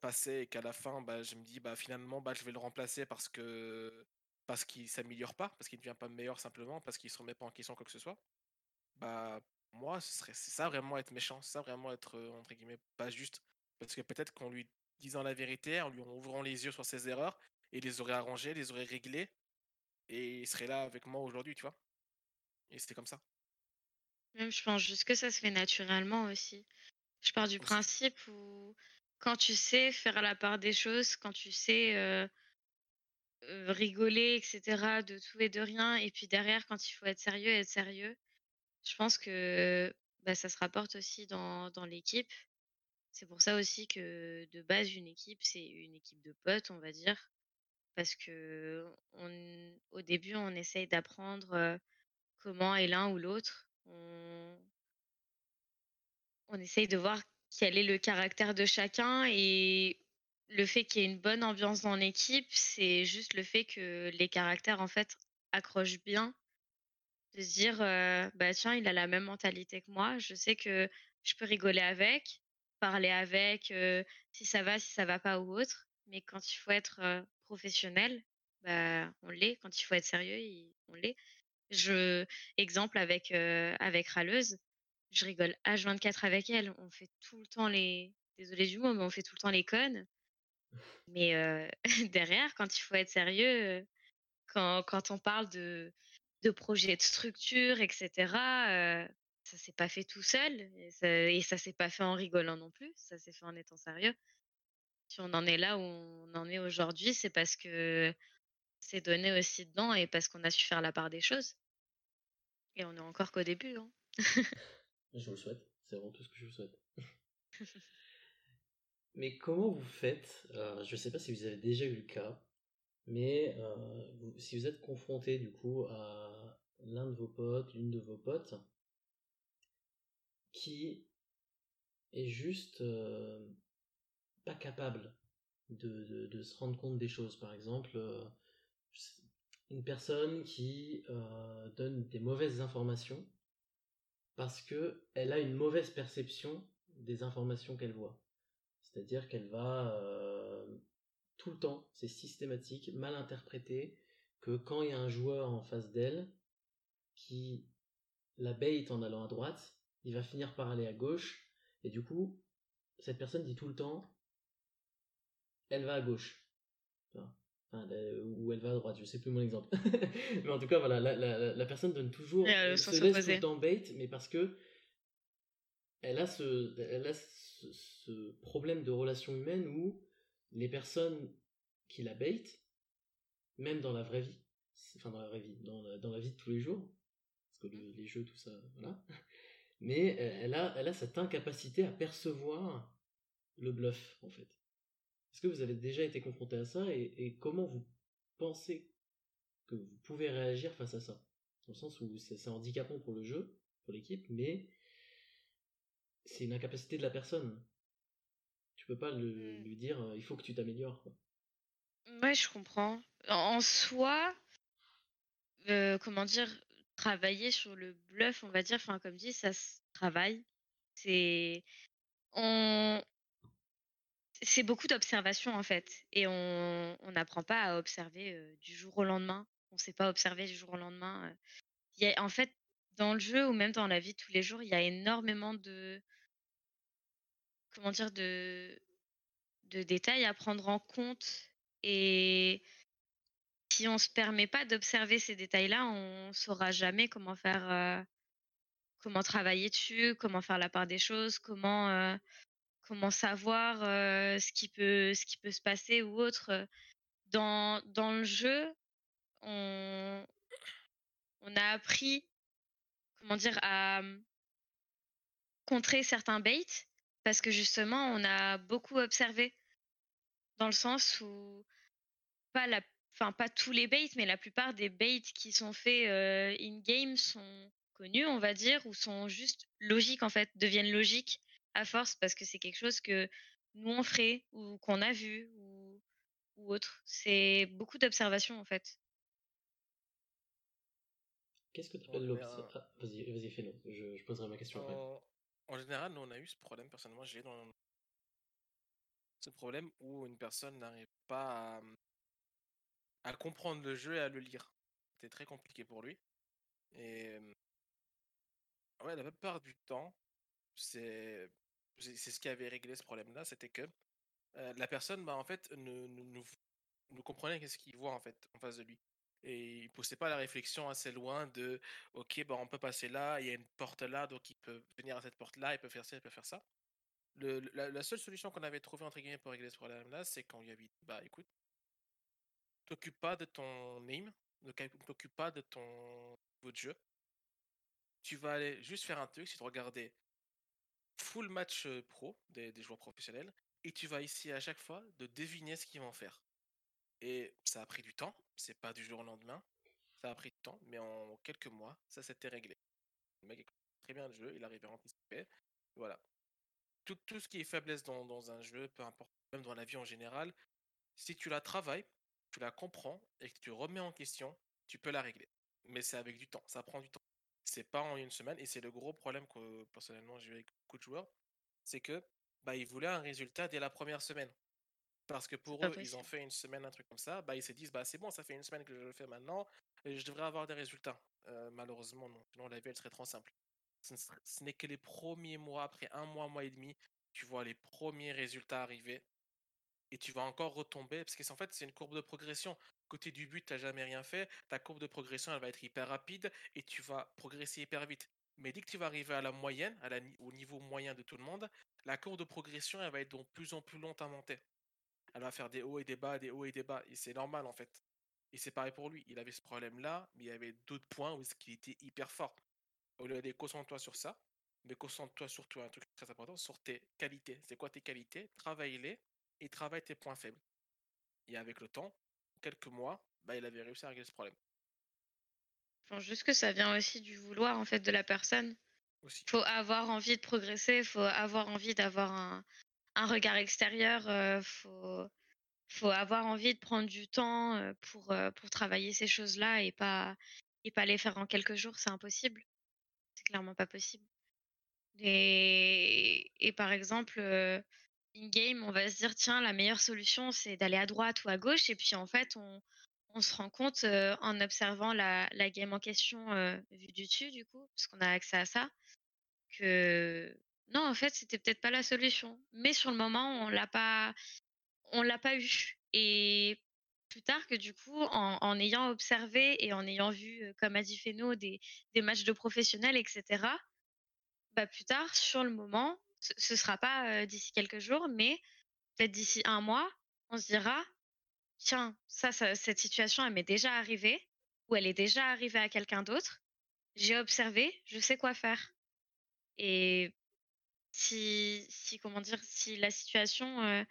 passer et qu'à la fin, bah, je me dis, bah, finalement, bah, je vais le remplacer parce que parce qu'il s'améliore pas, parce qu'il ne devient pas meilleur simplement, parce qu'il se remet pas en question, quoi que ce soit, bah, moi, ce serait c'est ça vraiment être méchant, ça vraiment être, euh, entre guillemets, pas juste. Parce que peut-être qu'en lui disant la vérité, en lui ouvrant les yeux sur ses erreurs, il les aurait arrangées, les aurait réglées, et il serait là avec moi aujourd'hui, tu vois? Et c'était comme ça. Même, je pense juste que ça se fait naturellement aussi. Je pars du Aussi. principe où quand tu sais faire la part des choses, quand tu sais euh, rigoler, etc., de tout et de rien, et puis derrière, quand il faut être sérieux, être sérieux, je pense que bah, ça se rapporte aussi dans, l'équipe. C'est pour ça aussi que de base, une équipe, c'est une équipe de potes, on va dire. Parce que au début, on essaye d'apprendre comment est l'un ou l'autre. On, on essaye de voir quel est le caractère de chacun et le fait qu'il y ait une bonne ambiance dans l'équipe, c'est juste le fait que les caractères, en fait, accrochent bien. De se dire, «Bah, tiens, il a la même mentalité que moi, je sais que je peux rigoler avec, parler avec, si ça va, si ça va pas ou autre». Mais quand il faut être, professionnel, bah, on l'est. Quand il faut être sérieux, on l'est. Je exemple avec, avec je rigole H24 avec elle. On fait tout le temps les désolée du mot, mais on fait tout le temps les connes. Mais *laughs* derrière, quand il faut être sérieux, quand quand on parle de de projets de structure et cetera, heu, ça s'est pas fait tout seul et ça et ça s'est pas fait en rigolant non plus, ça s'est fait en étant sérieux. Si on en est là où on en est aujourd'hui, c'est parce que c'est donné aussi dedans et parce qu'on a su faire la part des choses. Et on est encore qu'au début, hein. Je vous le souhaite, c'est vraiment tout ce que je vous souhaite. *laughs* Mais comment vous faites, heu, je sais pas si vous avez déjà eu le cas, mais vous si vous êtes confronté du coup à l'un de vos potes, l'une de vos potes qui est juste, heu, pas capable de de se rendre compte des choses. Par exemple, une personne qui, donne des mauvaises informations parce qu'elle a une mauvaise perception des informations qu'elle voit. C'est-à-dire qu'elle va, heu, tout le temps, c'est systématique, mal interpréter que quand il y a un joueur en face d'elle qui la bait en allant à droite, il va finir par aller à gauche et du coup, cette personne dit tout le temps: «Elle va à gauche». Enfin, ou elle va à droite, je sais plus mon exemple. *laughs* Mais en tout cas, voilà, la la la personne donne toujours elle se laisse tout le temps bait, mais parce que elle a ce elle a ce ce problème de relation humaine où les personnes qui la bait, même dans la vraie vie, enfin dans la vraie vie, dans la dans la vie de tous les jours, parce que le les jeux tout ça, voilà. *laughs* Mais e elle a elle a cette incapacité à percevoir le bluff, en fait. Est-ce que vous avez déjà été confronté à ça et et comment vous pensez que vous pouvez réagir face à ça? Dans le sens où c'est handicapant pour le jeu, pour l'équipe, mais c'est une incapacité de la personne. Tu peux pas le Mmh. lui dire, heu: «Il faut que tu t'améliores». Ouais, je comprends. En soi heu, comment dire? Travailler sur le bluff, on va dire, enfin, comme dit, ça se travaille. C'est on c'est beaucoup d'observation, en fait et on on n'apprend pas à observer, heu, du jour au lendemain. On sait pas observer du jour au lendemain. Il y a en fait, dans le jeu ou même dans la vie de tous les jours, il y a énormément de comment dire? De de détails à prendre en compte et si on se permet pas d'observer ces détails-là, on saura jamais comment faire, heu, comment travailler dessus, comment faire la part des choses, comment, heu, comment savoir, heu, ce qui peut ce qui peut se passer ou autre. Dans dans le jeu, on on a appris, comment dire? À, contrer certains baits parce que justement on a beaucoup observé. Dans le sens où pas la enfin pas tous les baits, mais la plupart des baits qui sont faits, heu, in game sont connus, on va dire, ou sont juste logiques, en fait, deviennent logiques à force parce que c'est quelque chose que nous on ferait ou qu'on a vu ou ou autre. C'est beaucoup d'observation, en fait. Qu'est-ce que tu En appelles l'obs général ah, vas-y vas-y fais-le, je je poserai ma question après. En général, nous, on a eu ce problème, personnellement, je l'ai dans ce problème où une personne n'arrive pas à, mmh comprendre le jeu et à le lire. C'était très compliqué pour lui et mmh ouais, la plupart du temps, c'est ce qui avait réglé ce problème-là, c'était que, la personne, bah, en fait, ne ne ne comprenait qu'est-ce qu'il voit, en fait, en face de lui et il poussait pas la réflexion assez loin de: «OK, bah, on peut passer là, il y a une porte là, donc il peut venir à cette porte-là, il peut faire ça, il peut faire ça». Le la seule solution qu'on avait trouvée, entre guillemets, pour régler ce problème-là, c'est qu'on lui avait dit: «Bah, écoute» «t'occupe pas de ton ca t'occupe pas de ton niveau jeu» «tu vas aller juste faire un truc, c'est de regarder full match, heu, pro des des joueurs professionnels et tu vas essayer à chaque fois de deviner ce qu'ils vont faire» et ça a pris du temps, c'est pas du jour au lendemain, ça a pris du temps, mais en quelques mois, ça s'était réglé. Le mec très bien le jeu, il arrivait à anticiper, voilà. tout, tout ce qui est faiblesse dans, dans un jeu, peu importe, même dans la vie en général, si tu la travailles, tu la comprends et que tu remets en question, tu peux la régler. Mais c'est avec du temps, ça prend du temps. C'est pas en une semaine et c'est le gros problème que personnellement j'ai eu avec beaucoup de joueurs, c'est que bah, ils voulaient un résultat dès la première semaine. Parce que pour eux, ils ont fait une semaine, un truc comme ça, bah, ils se disent, bah, c'est bon, ça fait une semaine que je le fais maintenant, et je devrais avoir des résultats. Euh, malheureusement, non. Sinon, la vie, elle serait trop simple. Ce n'est que les premiers mois, après un mois, mois et demi, tu vois les premiers résultats arriver, et tu vas encore retomber, parce que en fait, c'est une courbe de progression. Côté du but, tu n'as jamais rien fait, ta courbe de progression, elle va être hyper rapide, et tu vas progresser hyper vite. Mais dès que tu vas arriver à la moyenne, à la ni- au niveau moyen de tout le monde, la courbe de progression, elle va être de plus en plus lente à monter. Elle va faire des hauts et des bas, des hauts et des bas. Et c'est normal en fait. Et c'est pareil pour lui. Il avait ce problème-là, mais il y avait d'autres points où il était hyper fort. Au lieu de concentre-toi sur ça, mais concentre-toi surtout un truc très important, sur tes qualités. C'est quoi tes qualités? Travaille-les et travaille tes points faibles. Et avec le temps, quelques mois, bah, il avait réussi à régler ce problème Je pense juste que ça vient aussi du vouloir en fait de la personne. aussi. Faut avoir envie de progresser, faut avoir envie d'avoir un, un regard extérieur, euh, faut, faut avoir envie de prendre du temps pour, pour travailler ces choses-là et pas, et pas les faire en quelques jours, c'est impossible. C'est clairement pas possible. Et, et par exemple, in-game, on va se dire, tiens, la meilleure solution, c'est d'aller à droite ou à gauche. Et puis en fait, on, on se rend compte en observant la, la game en question euh, vue du dessus, du coup, parce qu'on a accès à ça, que non, en fait, c'était peut-être pas la solution. Mais sur le moment, on l'a pas, on l'a pas eu. Et plus tard que du coup, en, ayant observé et en ayant vu, comme a dit Feno, des, matchs de professionnels, etc., bah, plus tard, sur le moment, ce, ce sera pas d'ici quelques jours, mais peut-être d'ici un mois, on se dira, tiens, ça, ça- cette situation, elle m'est déjà arrivée, ou elle est déjà arrivée à quelqu'un d'autre. J'ai observé, je sais quoi faire. Et si, si comment dire, si la situation, euh,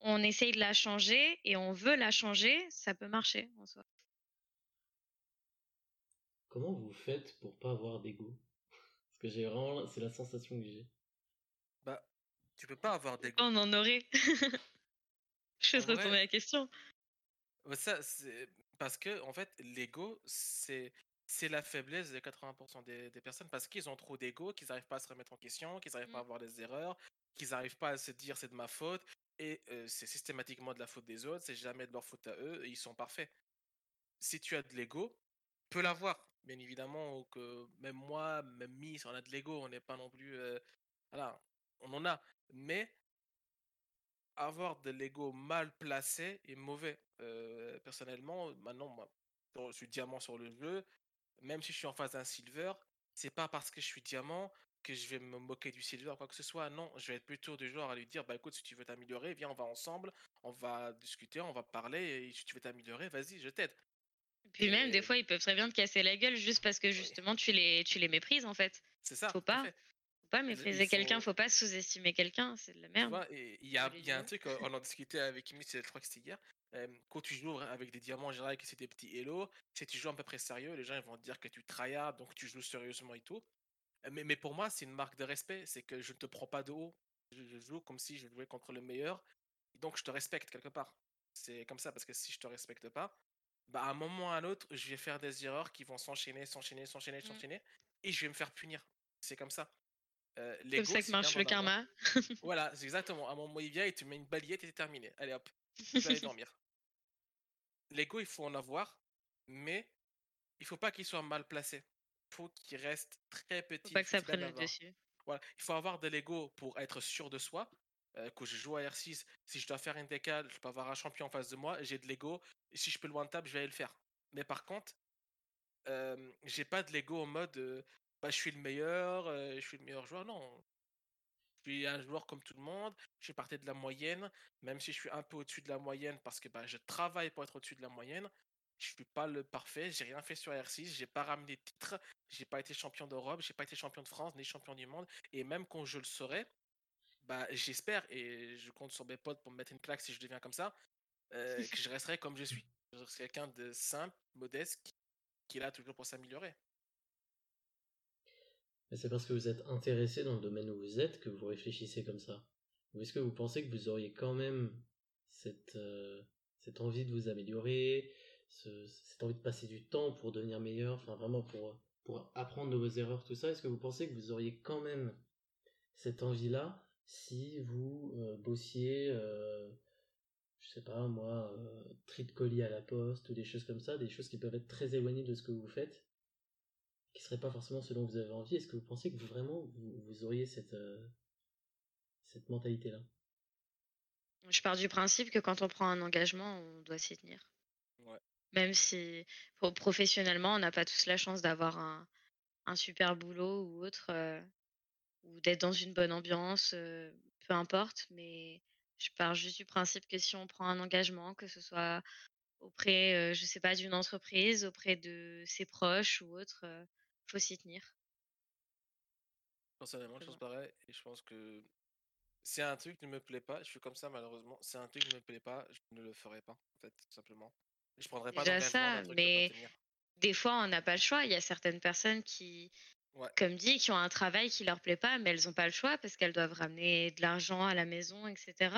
on essaye de la changer et on veut la changer, ça peut marcher en soi. Comment vous faites pour pas avoir d'ego? Parce que j'ai vraiment, c'est la sensation que j'ai. Bah, tu peux pas avoir d'ego. On en aurait. *laughs* je vais retourner la question. Ça, c'est parce que en fait, l'ego, c'est c'est la faiblesse de 80% des, des personnes parce qu'ils ont trop d'ego, qu'ils n'arrivent pas à se remettre en question, qu'ils n'arrivent pas à Mm. voir des erreurs, qu'ils n'arrivent pas à se dire c'est de ma faute et euh, c'est systématiquement de la faute des autres, c'est jamais de leur faute à eux, et ils sont parfaits. Si tu as de l'ego, tu peux l'avoir, bien évidemment, que même moi, même Miss, on a de l'ego, on n'est pas non plus, euh, voilà, on en a, mais avoir de l'ego mal placé est mauvais. Euh, personnellement, maintenant, moi, je suis diamant sur le jeu, même si je suis en face d'un silver, c'est pas parce que je suis diamant que je vais me moquer du silver ou quoi que ce soit. Non, je vais être plutôt du genre à lui dire, bah écoute, si tu veux t'améliorer, viens, on va ensemble, on va discuter, on va parler, et si tu veux t'améliorer, vas-y, je t'aide. Puis même, des fois, ils peuvent très bien te casser la gueule juste parce que justement, tu les, tu les méprises en fait. c'est ça, Faut pas. Faut pas mépriser quelqu'un, faut, faut pas sous-estimer quelqu'un, c'est de la merde. il y a, y un truc, on en discutait avec c'est- je crois que c'était hier. Euh, quand tu joues avec des diamants en général, que c'est des petits hello, si tu joues à peu près sérieux, les gens ils vont te dire que tu tryhard, donc tu joues sérieusement et tout. Mais, mais pour moi, c'est une marque de respect, c'est que je ne te prends pas de haut. Je, je joue comme si je jouais contre le meilleur, et donc je te respecte quelque part. C'est comme ça, parce que si je te respecte pas, bah à un moment ou à un autre, je vais faire des erreurs qui vont s'enchaîner, s'enchaîner, s'enchaîner, Mm. s'enchaîner, et je vais me faire punir. C'est comme ça. Euh, Comme ça que c'est marche le karma. *laughs* Voilà, c'est exactement. À un moment, il vient, il te met une balayette et c'est terminé. Allez hop, peux aller *laughs* dormir. L'ego, il faut en avoir, mais il faut pas qu'il soit mal placé. Il faut qu'il reste très Faut petit. pas Il que faut ça qu'il aime prenne le avoir. dessus. Voilà. Il faut avoir de l'ego pour être sûr de soi. Euh, quand je joue à R6, si je dois faire une décale, je peux avoir un champion en face de moi, j'ai de l'ego. Si je peux le one tap, je vais aller le faire. Mais par contre, euh, j'ai pas de l'ego en mode euh, bah, je suis le meilleur, euh, je suis le meilleur joueur. Non, je suis un joueur comme tout le monde, je suis parti de la moyenne, même si je suis un peu au-dessus de la moyenne parce que bah, je travaille pour être au-dessus de la moyenne. Je suis pas le parfait, j'ai rien fait sur R6, j'ai pas ramené de titre, j'ai pas été champion d'Europe, j'ai pas été champion de France, ni champion du monde. Et même quand je le serai, bah, j'espère, et je compte sur mes potes pour me mettre une claque si je deviens comme ça, euh, *laughs* que je resterai comme je suis. Je serai quelqu'un de simple, modeste, qui, qui est là toujours pour s'améliorer. Mais c'est parce que vous êtes intéressé dans le domaine où vous êtes que vous réfléchissez comme ça. Ou est-ce que vous pensez que vous auriez quand même cette, euh, envie de vous améliorer, cette envie de passer du temps pour devenir meilleur, enfin vraiment pour, pour apprendre de vos erreurs, tout ça? Est-ce que vous pensez que vous auriez quand même cette envie-là si vous euh, bossiez, euh, je sais pas moi, euh, tri de colis à la poste ou des choses comme ça, des choses qui peuvent être très éloignées de ce que vous faites? Qui serait pas forcément ce dont vous avez envie, est-ce que vous pensez que vous, vraiment vous, auriez cette, euh, cette mentalité-là? Je pars du principe que quand on prend un engagement, on doit s'y tenir. Même si professionnellement, on n'a pas tous la chance d'avoir un, un, super boulot ou autre, euh, ou d'être dans une bonne ambiance, euh, peu importe, mais je pars juste du principe que si on prend un engagement, que ce soit auprès, je sais pas, d'une entreprise, auprès de ses proches ou autre, faut s'y tenir. Personnellement, je pense pareil, et je pense que si un truc ne me plaît pas, je suis comme ça malheureusement, si un truc ne me plaît pas, je ne le ferai pas, en fait, tout simplement. Je prendrai pas Déjà ça, mais des fois, on n'a pas le choix. Il y a certaines personnes qui, comme dit, qui ont un travail qui leur plaît pas, mais elles n'ont pas le choix parce qu'elles doivent ramener de l'argent à la maison, etc.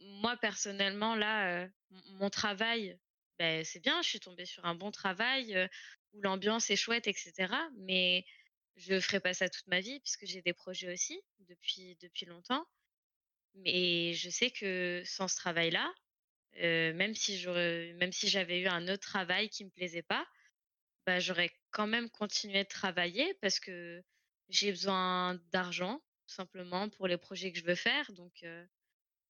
Moi, personnellement, là, mon travail, ben, c'est bien, je suis tombée sur un bon travail où l'ambiance est chouette, etc. Mais je ferai pas ça toute ma vie puisque j'ai des projets aussi depuis, depuis longtemps. Mais je sais que sans ce travail-là, même si même si j'avais eu un autre travail qui me plaisait pas, bah, j'aurais quand même continué de travailler parce que j'ai besoin d'argent simplement pour les projets que je veux faire. Donc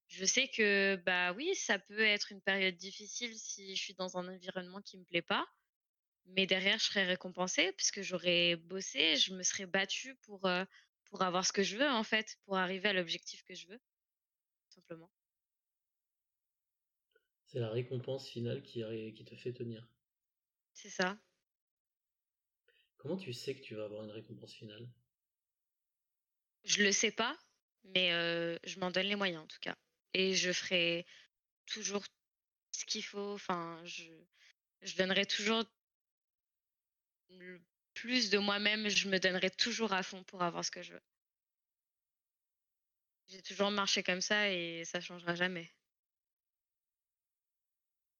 je sais que bah oui, ça peut être une période difficile si je suis dans un environnement qui me plaît pas, mais derrière je serais récompensée puisque j'aurais bossé, je me serais battue pour pour avoir ce que je veux en fait, pour arriver à l'objectif que je veux, simplement. C'est la récompense finale qui, qui te fait tenir. C'est ça. Comment tu sais que tu vas avoir une récompense finale? Je le sais pas, mais je m'en donne les moyens en tout cas et je ferai toujours ce qu'il faut. Enfin, je, je donnerai toujours plus de moi-même. Je me donnerai toujours à fond pour avoir ce que je veux. J'ai toujours marché comme ça et ça changera jamais.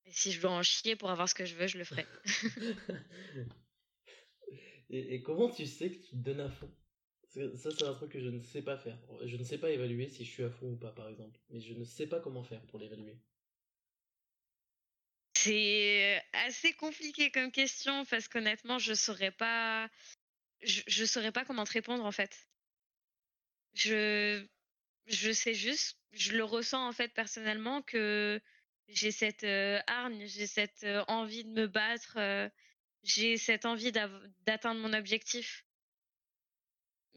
Et si je dois en chier pour avoir ce que je veux, je le ferai. *laughs* et, et, comment tu sais que tu te donnes à fond? Ça, c'est un truc que je ne sais pas faire. Je ne sais pas évaluer si je suis à fond ou pas, par exemple. Mais je ne sais pas comment faire pour l'évaluer. C'est assez compliqué comme question parce qu'honnêtement, je saurais pas. Je, saurais pas comment te répondre en fait. Je, je sais juste, je le ressens en fait personnellement que j'ai cette euh, hargne, j'ai cette euh, envie de me battre, euh, j'ai cette envie d'atteindre mon objectif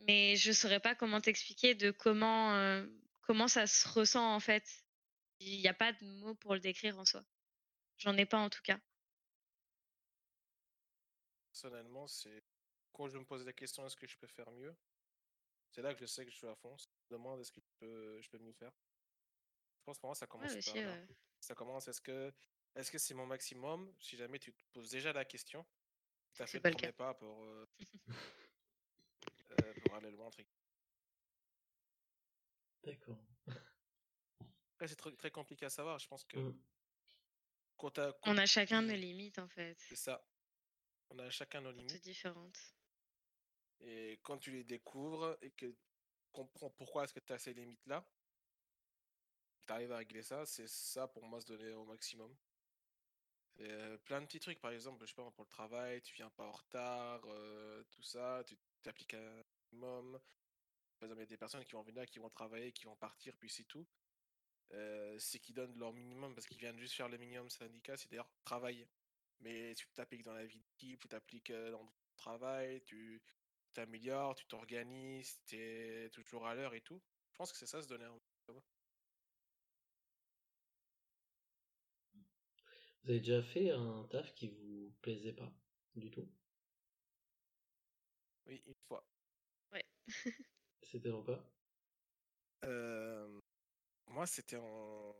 mais je saurais pas comment t'expliquer de comment, euh, comment ça se ressent en fait. Il n'y a pas de mots pour le décrire en soi. J'en ai pas en tout cas. Personnellement, c'est quand je me pose la question est-ce que je peux faire mieux? C'est là que je sais que je suis à fond. Je me demande est-ce que je peux, je peux mieux faire? Je pense pour moi ça commence par là. Ça commence est-ce que est-ce que c'est mon maximum? Si jamais tu te poses déjà la question, tu as fait le premier pas pour euh, *laughs* Euh, pour aller loin. D'accord. c'est très, très, compliqué à savoir. Je pense que. Mmh. on a chacun nos limites en fait. C'est ça. On a chacun nos limites. différentes. Et quand tu les découvres et que tu comprends pourquoi est-ce que tu as ces limites-là, tu arrives à régler ça, c'est ça pour moi se donner au maximum. Euh, plein de petits trucs, par exemple, je sais pas, pour le travail, tu viens pas en retard, euh, tout ça, tu t'appliques un minimum. Par exemple, il y a des personnes qui vont venir, qui vont travailler, qui vont partir, puis c'est tout. Euh, c'est qu'ils donnent leur minimum parce qu'ils viennent juste faire le minimum syndicat, c'est d'ailleurs travailler. Mais tu t'appliques dans la vie d'équipe, tu t'appliques dans le travail, tu t'améliores, tu t'organises, tu es toujours à l'heure et tout. Je pense que c'est ça se donner un Vous avez déjà fait un taf qui vous plaisait pas du tout? Oui, une fois. Ouais. *laughs* c'était dans quoi? Moi, c'était en.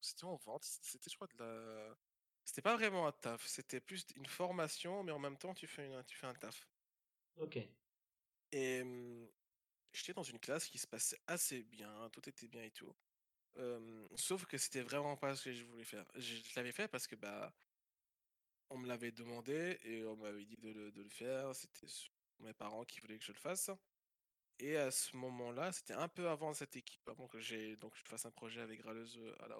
C'était en vente. C'était, je crois, de la. C'était pas vraiment un taf. C'était plus une formation, mais en même temps, tu fais, une... tu fais un taf. Ok. Et mmh, j'étais dans une classe qui se passait assez bien, tout était bien et tout. Sauf que c'était vraiment pas ce que je voulais faire. Je je l'avais fait parce que, bah on me l'avait demandé et on m'avait dit de le de le faire. C'était mes parents qui voulaient que je le fasse et à ce moment-là, c'était un peu avant cette équipe, avant que j'ai donc je fasse un projet avec Râleuse, heu, à la.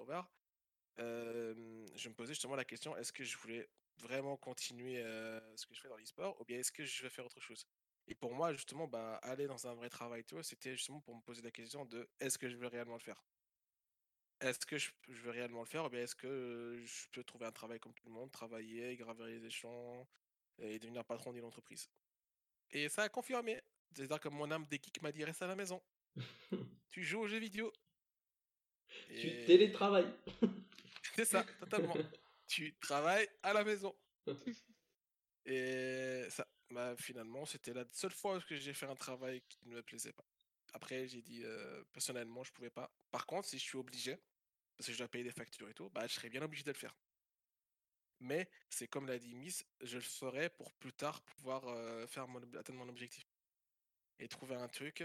Hem, je me posais justement la question: «Est-ce que je voulais vraiment continuer, heu, ce que je fais dans l'e-sport ou bien est-ce que je vais faire autre chose?» et pour moi justement, bah, aller dans un vrai travail c'était justement pour me poser la question de: «Est-ce que je veux réellement le faire?» Est-ce que je je veux réellement le faire ou bien est-ce que, je peux trouver un travail comme tout le monde, travailler, gravir les échelons et devenir patron d'une entreprise? Et ça a confirmé. C'est-à-dire que mon âme des geeks m'a dit: «Reste à la maison, *laughs* tu joues aux jeux vidéo». Tu télétravailles. *laughs* c'est ça, totalement. Tu travailles à la maison. *laughs* Et ça, bah, finalement, c'était la seule fois que j'ai fait un travail qui ne me plaisait pas. Après, j'ai dit, heu, personnellement, je pouvais pas. Par contre, si je suis obligé, parce que je dois payer des factures et tout, bah, je serais bien obligé de le faire. Mais c'est comme l'a dit Miss, je le ferai pour plus tard pouvoir, heu, faire mon atteindre mon objectif et trouver un truc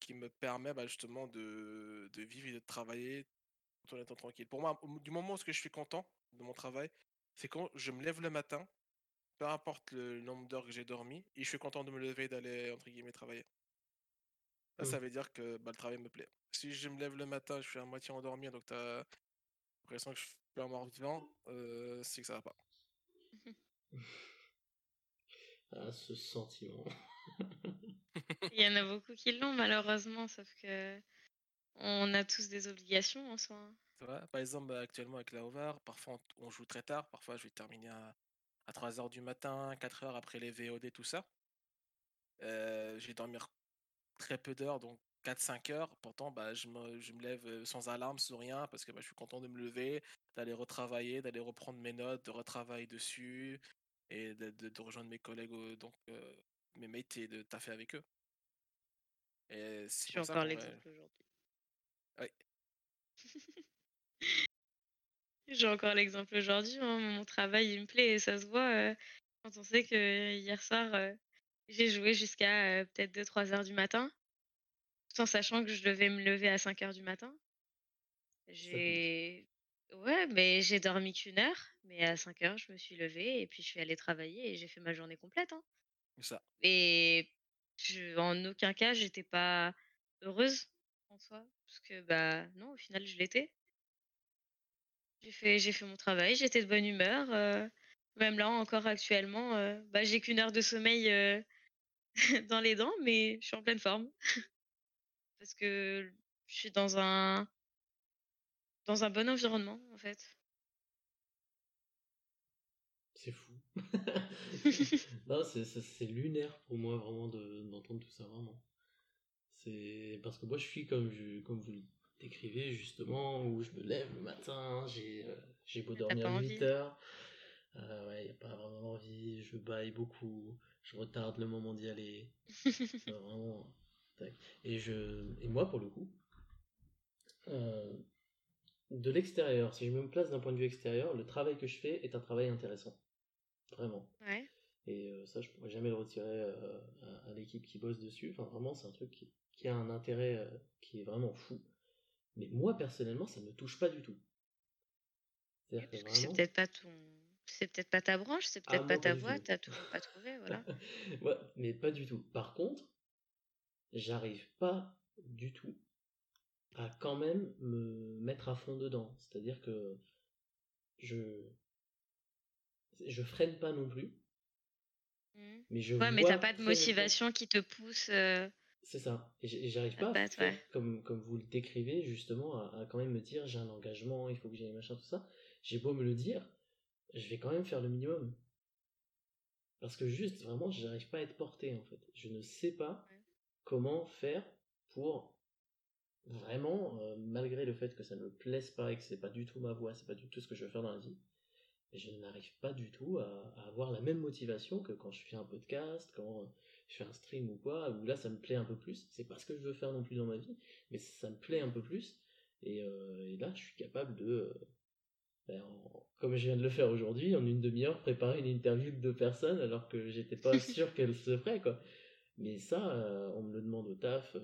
qui me permet, bah, justement de de vivre et de travailler tout en étant tranquille. Pour moi, du moment où je suis content de mon travail, c'est quand je me lève le matin, peu importe le nombre d'heures que j'ai dormi et je suis content de me lever et d'aller, entre guillemets, «travailler». Là, ça Mmh. veut dire que, bah, le travail me plaît. Si je me lève le matin, je suis à moitié endormi, donc tu as l'impression que je suis un mort-vivant, heu, c'est que ça va pas. *laughs* Ah, ce sentiment. *laughs* Il y en a beaucoup qui l'ont malheureusement, sauf que on a tous des obligations en soi, hein. Par exemple, bah, actuellement avec la Hovar, parfois on joue très tard, parfois je vais terminer à à 3:00 du matin, 4:00 après les VOD, tout ça. Heu, je vais dormir très peu d'heures, donc 4-5 heures. Pourtant, bah, je me je me lève, heu, sans alarme, sans rien, parce que, bah, je suis content de me lever, d'aller retravailler, d'aller reprendre mes notes, de retravailler dessus et de de rejoindre mes collègues, donc heu, mes mates et de taffer avec eux. Et J'ai encore l'exemple aujourd'hui. oui. *laughs* J'ai encore l'exemple aujourd'hui, hein, mon travail, il me plaît et ça se voit, heu, quand on sait que hier soir, heu, j'ai joué jusqu'à, peut-être 2-3:00 du matin, tout en sachant que je devais me lever à 5:00 du matin. J'ai ouais, mais j'ai dormi qu'1 heure, mais à 5:00, je me suis levée et puis je suis allée travailler et j'ai fait ma journée complète, hein. Ça. Et en aucun cas, j'étais pas heureuse en soi, parce que, bah, non, au final, je l'étais. J'ai fait j'ai fait mon travail, j'étais de bonne humeur, heu, même là encore actuellement, heu, bah, j'ai qu'1 heure de sommeil, heu, *laughs* dans les dents, mais je suis en pleine forme. Parce que je suis dans un dans un bon environnement, en fait. C'est fou. *laughs* Non, c'est lunaire pour moi vraiment de d'entendre tout ça, vraiment. C'est parce que moi je suis comme je comme vous le décrivez justement, où je me lève le matin, j'ai, heu, j'ai beau dormir pas 8 envie. heures, heu, ouais, il y a pas vraiment envie, je bâille beaucoup, je retarde le moment d'y aller, *laughs* vraiment et je et moi pour le coup, heu, de l'extérieur, si je me place d'un point de vue extérieur, le travail que je fais est un travail intéressant, vraiment. Ouais. Et heu, ça je pourrais jamais le retirer, heu, à à l'équipe qui bosse dessus, enfin vraiment c'est un truc qui qui a un intérêt, heu, qui est vraiment fou. Mais moi personnellement, ça me touche pas du tout. Oui, que c'est peut-être pas ton c'est peut-être pas ta branche, c'est ah peut-être pas moi pas ta du voie, tout. tu as toujours pas trouvé, *laughs* voilà. Ouais, mais pas du tout. Par contre, j'arrive pas du tout à quand même me mettre à fond dedans. C'est-à-dire que je je freine pas non plus, Mmh. mais je Ouais, mais tu as vois pas de motivation qui te pousse, heu, c'est ça. Et j'arrive pas battre, ouais. comme comme vous le décrivez justement, à à quand même me dire: «J'ai un engagement, il faut que j'aille machin tout ça». J'ai beau me le dire, je vais quand même faire le minimum. Parce que juste, vraiment, j'arrive pas à être porté, en fait. Je ne sais pas Ouais. comment faire pour vraiment, heu, malgré le fait que ça ne me plaise pas et que c'est pas du tout ma voie, c'est pas du tout ce que je veux faire dans la vie, je n'arrive pas du tout à à avoir la même motivation que quand je fais un podcast, quand, je fais un stream ou quoi, où là ça me plaît un peu plus. C'est pas ce que je veux faire non plus dans ma vie, mais ça me plaît un peu plus et et là je suis capable de, heu, bah, en comme je viens de le faire aujourd'hui, en une demi heure, préparer une interview de 2 personnes alors que j'étais pas *laughs* sûr qu'elle se ferait, quoi. Mais ça, on me le demande au taf,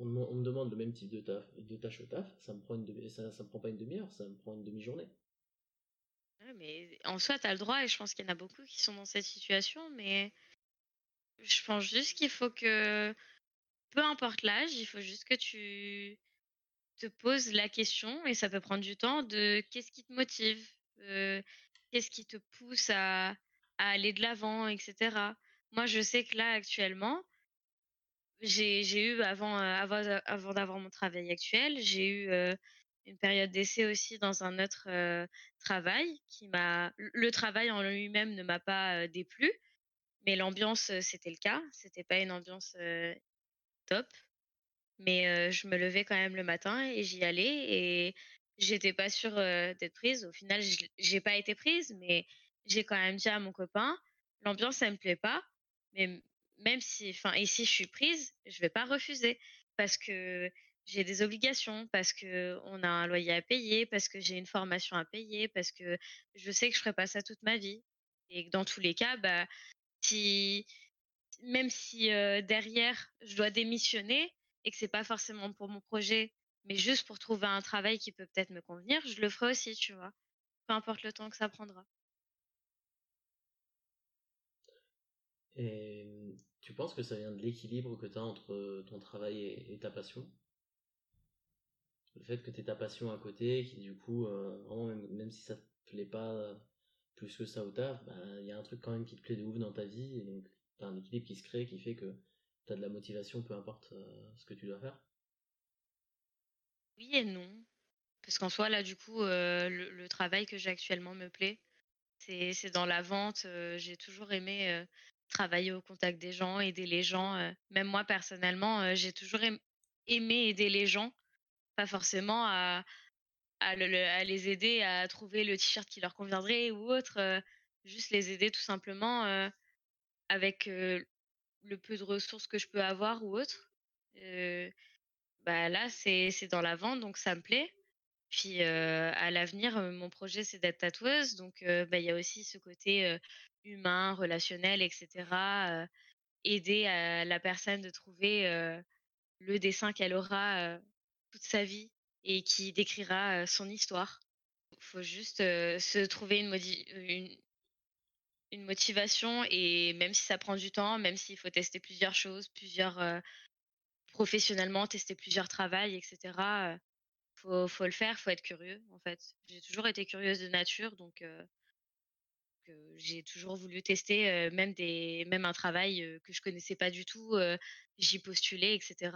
on, me demande le même type de taf, de tâche au taf, ça me prend une ça, ça me prend pas une demi-heure, ça me prend une demi-journée. Mais en soi, tu as le droit, et je pense qu'il y en a beaucoup qui sont dans cette situation, mais je pense juste qu'il faut que, peu importe l'âge, il faut juste que tu te poses la question, et ça peut prendre du temps, de qu'est-ce qui te motive, qu'est-ce qui te pousse à, aller de l'avant, etc. Moi, je sais que là, actuellement, j'ai eu avant, avant, avant d'avoir mon travail actuel, j'ai eu une période d'essai aussi dans un autre travail qui m'a. Le travail en lui-même ne m'a pas déplu, mais l'ambiance, c'était le cas. C'était pas une ambiance top. Mais je me levais quand même le matin et j'y allais et j'étais pas sûre d'être prise. Au final, j'ai pas été prise, mais j'ai quand même dit à mon copain, l'ambiance, ça me plaît pas, mais même si, enfin, ici je suis prise, je vais pas refuser parce que j'ai des obligations, parce que on a un loyer à payer, parce que j'ai une formation à payer, parce que je sais que je ferai pas ça toute ma vie. Et que dans tous les cas, bah, si, même si derrière je dois démissionner et que c'est pas forcément pour mon projet, mais juste pour trouver un travail qui peut peut-être me convenir, je le ferai aussi, tu vois. Peu importe le temps que ça prendra. Et tu penses que ça vient de l'équilibre que tu as entre ton travail et, ta passion? Le fait que tu ta passion à côté, qui du coup, vraiment, même, si ça te plaît pas plus que ça au taf, bah, il y a un truc quand même qui te plaît de ouf dans ta vie, et donc tu as un équilibre qui se crée, qui fait que tu as de la motivation, peu importe ce que tu dois faire Oui et non. Parce qu'en soi, là, du coup, le, travail que j'ai actuellement me plaît. C'est dans la vente. j'ai toujours aimé travailler au contact des gens, aider les gens. même moi, personnellement, j'ai toujours aimé aider les gens, pas forcément à, les aider à trouver le t-shirt qui leur conviendrait ou autre, juste les aider tout simplement avec le peu de ressources que je peux avoir ou autre. bah là, c'est dans la vente, donc ça me plaît. Puis à l'avenir, mon projet c'est d'être tatoueuse, donc bah, il y a aussi ce côté humain, relationnel, etc. aider la personne de trouver le dessin qu'elle aura toute sa vie et qui décrira son histoire. Il faut juste se trouver une, motivation et même si ça prend du temps, même s'il faut tester plusieurs choses, plusieurs professionnellement, tester plusieurs travails, etc faut, faut le faire, faut être curieux en fait. J'ai toujours été curieuse de nature, donc j'ai toujours voulu tester même des même un travail que je connaissais pas du tout. J'y postulais, etc.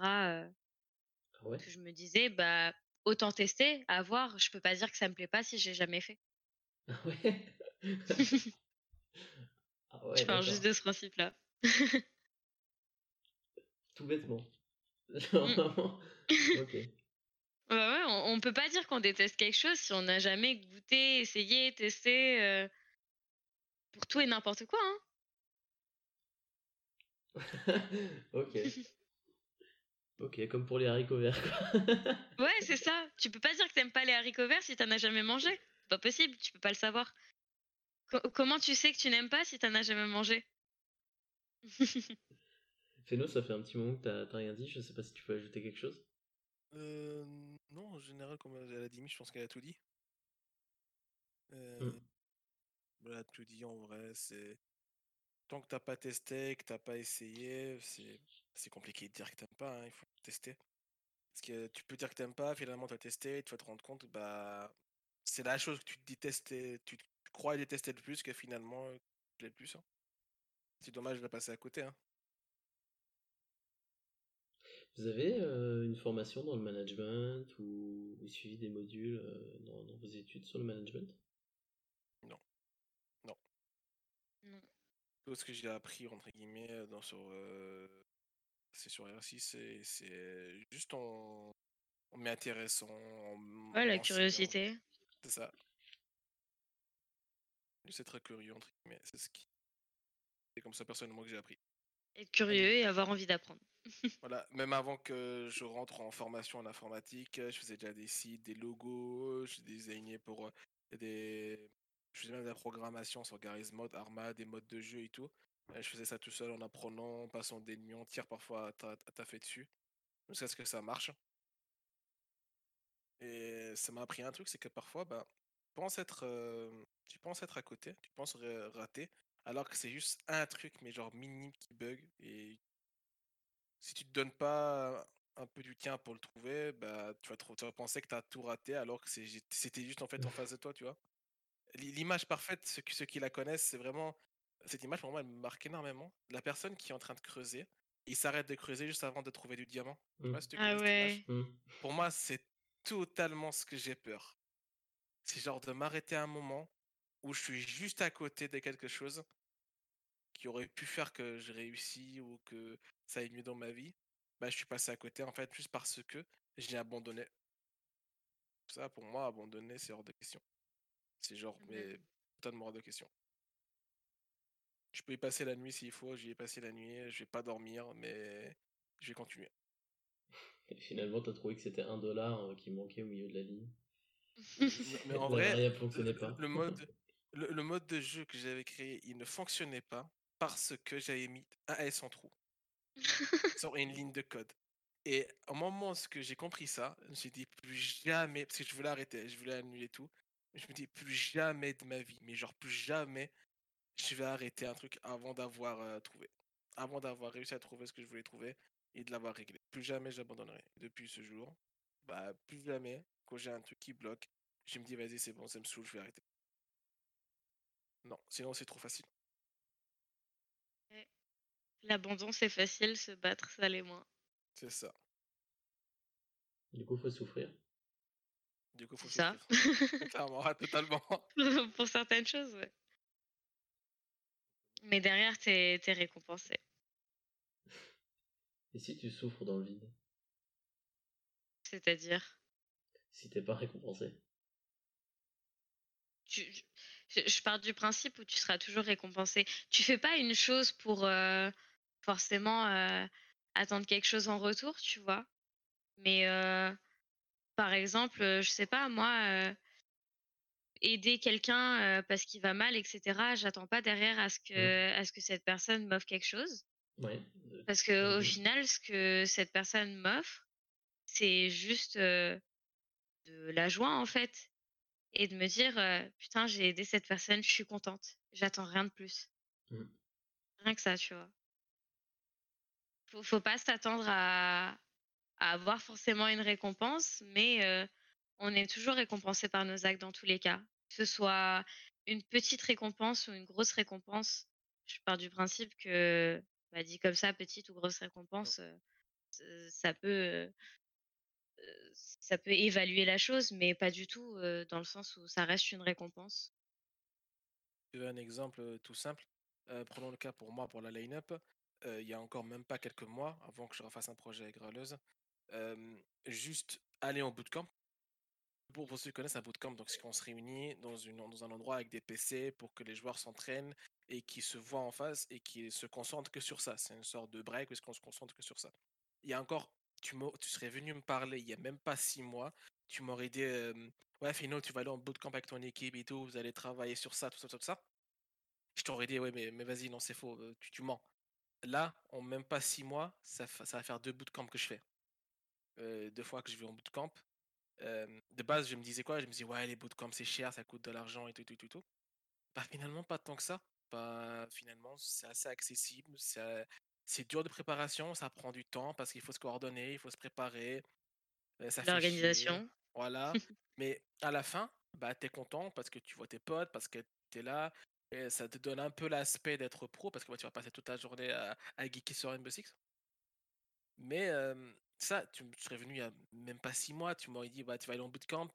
Ah que je me disais bah autant tester, à voir. Je peux pas dire que ça me plaît pas si j'ai jamais fait. Ah *laughs* ouais. *laughs* ah ouais je parle juste de ce principe-là. *laughs* Tout bêtement. Ok. Ouais, ouais, on, peut pas dire qu'on déteste quelque chose si on n'a jamais goûté, essayé, testé euh, pour tout et n'importe quoi. Hein. ok. Ok, comme pour les haricots verts. *laughs* ouais, c'est ça. Tu peux pas dire que t'aimes pas les haricots verts si t'en as jamais mangé. C'est pas possible, tu peux pas le savoir. comment tu sais que tu n'aimes pas si t'en as jamais mangé? *laughs* Feno, ça fait un petit moment que t'as rien dit. Je sais pas si tu peux ajouter quelque chose. Euh, non, en général, comme elle a dit, je pense qu'elle a tout dit. Euh, mmh. Elle a tout dit en vrai. C'est tant que t'as pas testé, que t'as pas essayé, c'est compliqué de dire que t'aimes pas. Hein, il faut tester. Parce que tu peux dire que t'aimes pas, finalement t'as testé, tu vas te rendre compte, bah c'est la chose que tu détestes, tu crois détester le plus que finalement euh, tu le plus. Hein. C'est dommage de la passer à côté. Hein. Vous avez une formation dans le management ou, suivi des modules dans, vos études sur le management Non. Non. Tout ce que j'ai appris, entre guillemets, dans, sur, c'est sur R6, c'est juste en, en m'intéressant. Ouais, la curiosité. C'est ça. C'est très curieux, entre guillemets. C'est ce qui. C'est comme ça personnellement que j'ai appris. Être curieux et avoir envie d'apprendre. *laughs* Voilà, même avant que je rentre en formation en informatique, je faisais déjà des sites, des logos, je designais pour des. Je faisais même de la programmation sur Garry's Mode, Arma, des modes de jeu et tout. Je faisais ça tout seul en apprenant, en passant des nuits entières parfois à ta- à taffer dessus, jusqu'à ce que ça marche. Et ça m'a appris un truc, c'est que parfois, bah, tu penses être, euh, tu penses être à côté, tu penses ra- rater, alors que c'est juste un truc, mais genre minime qui bug. Et si tu te donnes pas un peu du tien pour le trouver, bah, tu vas, trop- tu vas penser que tu as tout raté, alors que c'était juste en fait en *laughs* face de toi, tu vois. L'i- L'image parfaite, ceux qui, ceux qui la connaissent, c'est vraiment. Cette image, pour moi, elle me marque énormément. La personne qui est en train de creuser, il s'arrête de creuser juste avant de trouver du diamant. Mm. si tu Ah ouais. Mm. Pour moi, c'est totalement ce que j'ai peur. C'est genre de m'arrêter à un moment où je suis juste à côté de quelque chose qui aurait pu faire que je réussis ou que ça aille mieux dans ma vie. Bah, je suis passé à côté, en fait, juste parce que j'ai abandonné. Ça, pour moi, abandonner, c'est hors de question. C'est genre, mais Mhm. totalement hors de question. Je peux y passer la nuit s'il faut, j'y ai passé la nuit, je vais pas dormir, mais je vais continuer. *laughs* Et finalement, t'as trouvé que c'était un dollar euh, qui manquait au milieu de la ligne. Mais, mais *laughs* en vrai, le, fonctionnait pas. le mode, *laughs* le, le mode de jeu que j'avais créé, il ne fonctionnait pas parce que j'avais mis un S en trou sur une ligne de code. Et au moment où j'ai compris ça, je me suis dit plus jamais, parce que je voulais arrêter, je voulais annuler tout. Je me dis plus jamais de ma vie, mais genre plus jamais, je vais arrêter un truc avant d'avoir euh, trouvé, avant d'avoir réussi à trouver ce que je voulais trouver et de l'avoir réglé. Plus jamais j'abandonnerai. Depuis ce jour, bah plus jamais quand j'ai un truc qui bloque, je me dis vas-y c'est bon, ça me saoule, je vais arrêter. Non, sinon c'est trop facile. L'abandon, c'est facile, se battre, ça l'est moins. C'est ça. Du coup, faut souffrir. Du coup, faut ça. souffrir. *laughs* Clairement, *laughs* totalement. Pour certaines choses, ouais. Mais derrière, t'es es récompensé. Et si tu souffres dans le vide? C'est-à-dire, Si t'es pas récompensé tu, je, je pars du principe où tu seras toujours récompensé. Tu fais pas une chose pour euh, forcément euh, attendre quelque chose en retour, tu vois? Mais euh, par exemple, je sais pas, moi, aider quelqu'un parce qu'il va mal, etc. J'attends pas derrière à ce que, à ce que cette personne m'offre quelque chose. Ouais. Parce que au Mhm. final, ce que cette personne m'offre, c'est juste euh, de la joie en fait. Et de me dire, euh, putain, j'ai aidé cette personne, je suis contente. J'attends rien de plus. Mhm. Rien que ça, tu vois. Faut, faut pas s'attendre à, à avoir forcément une récompense, mais euh, on est toujours récompensé par nos actes dans tous les cas. Que ce soit une petite récompense ou une grosse récompense, je pars du principe que, bah, dit comme ça, petite ou grosse récompense, euh, ça- peut, euh, ça peut évaluer la chose, mais pas du tout dans le sens où ça reste une récompense. Veux un exemple tout simple? Prenons le cas pour moi, pour la line-up. Il y a encore même pas quelques mois, avant que je refasse un projet avec Graleuse, euh, juste aller en bootcamp. Pour, ceux qui connaissent un bootcamp, donc c'est qu'on se réunit dans, une, dans un endroit avec des PC pour que les joueurs s'entraînent et qui se voient en face et qui se concentrent que sur ça. C'est une sorte de break parce qu'on se concentre que sur ça. Il y a encore, tu, tu serais venu me parler il y a même pas six mois, tu m'aurais dit, ouais, Fino, tu vas aller en bootcamp avec ton équipe et tout, vous allez travailler sur ça, tout ça, tout ça. Je t'aurais dit, ouais, mais, mais vas-y, non, c'est faux, euh, tu, tu mens. Là, en même pas six mois, ça, ça va faire deux bootcamps que je fais. Euh, deux fois que je vais en bootcamp. Euh, de base, je me disais quoi? Je me disais, ouais, les bootcamps, c'est cher, ça coûte de l'argent et tout, tout, tout, tout. Bah, finalement, pas tant que ça. Bah, finalement, c'est assez accessible. C'est dur de préparation, ça prend du temps parce qu'il faut se coordonner, il faut se préparer. euh. L'organisation. Voilà. *laughs* Mais à la fin, bah, tu es content parce que tu vois tes potes, parce que tu es là. Et ça te donne un peu l'aspect d'être pro parce que bah, tu vas passer toute ta journée à, à geeker sur Rainbow Six. Mais euh, ça, tu, serais venu il y a même pas six mois, tu m'aurais dit, bah, tu vas aller en bootcamp.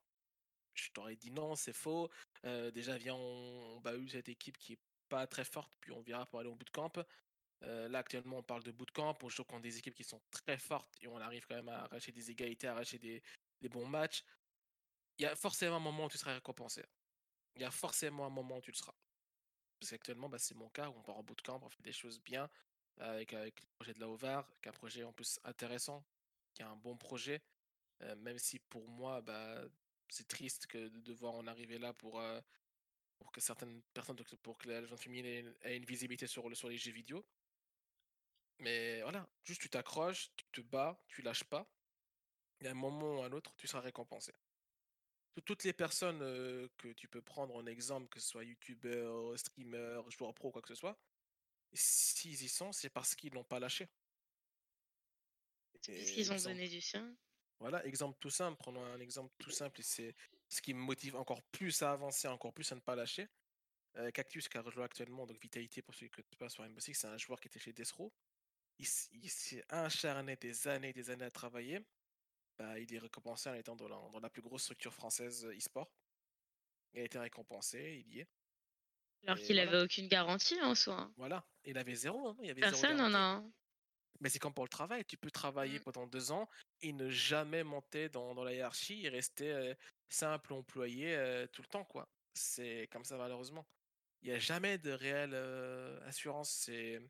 Je t'aurais dit non, c'est faux. Déjà, viens, on, on eu cette équipe qui est pas très forte, puis on verra pour aller en bootcamp. Là, actuellement, on parle de bootcamp. On joue contre des équipes qui sont très fortes et on arrive quand même à arracher des égalités, à arracher des, des bons matchs. Il y a forcément un moment où tu seras récompensé. Il y a forcément un moment où tu le seras. Parce qu'actuellement, bah, c'est mon cas où on part en bootcamp, on fait des choses bien avec, avec le projet de la OVAR, qui est un projet en plus intéressant, est un bon projet. Même si pour moi, bah, c'est triste que de devoir en arriver là pour, pour que certaines personnes, pour que la jeune féminine ait une visibilité sur, sur les jeux vidéo. Mais voilà, juste tu t'accroches, tu te bats, tu lâches pas. Y a un moment ou un autre, tu seras récompensé. Toutes les personnes que tu peux prendre en exemple, que ce soit youtubeur, streamer, joueur pro, quoi que ce soit, s'ils y sont, c'est parce qu'ils n'ont pas lâché. Qu'ils ont donné du sien. Voilà, exemple tout simple, prenons un exemple tout simple, et c'est ce qui me motive encore plus à avancer, encore plus à ne pas lâcher. Cactus qui a rejoint actuellement, donc Vitalité pour ceux qui ne connaissent pas sur Rainbow Six, c'est un joueur qui était chez Desro. Il, s'est acharné des années des années à travailler. Bah, il est récompensé en étant dans la, dans la plus grosse structure française e-sport. Il a été récompensé, il y est. Alors qu'il n'avait aucune garantie en soi. Hein. Voilà, il avait zéro. Hein, il avait Personne n'en a. Mais c'est comme pour le travail, tu peux travailler mmh. pendant deux ans et ne jamais monter dans, dans la hiérarchie et rester simple employé tout le temps, quoi. C'est comme ça malheureusement. Il n'y a jamais de réelle assurance, c'est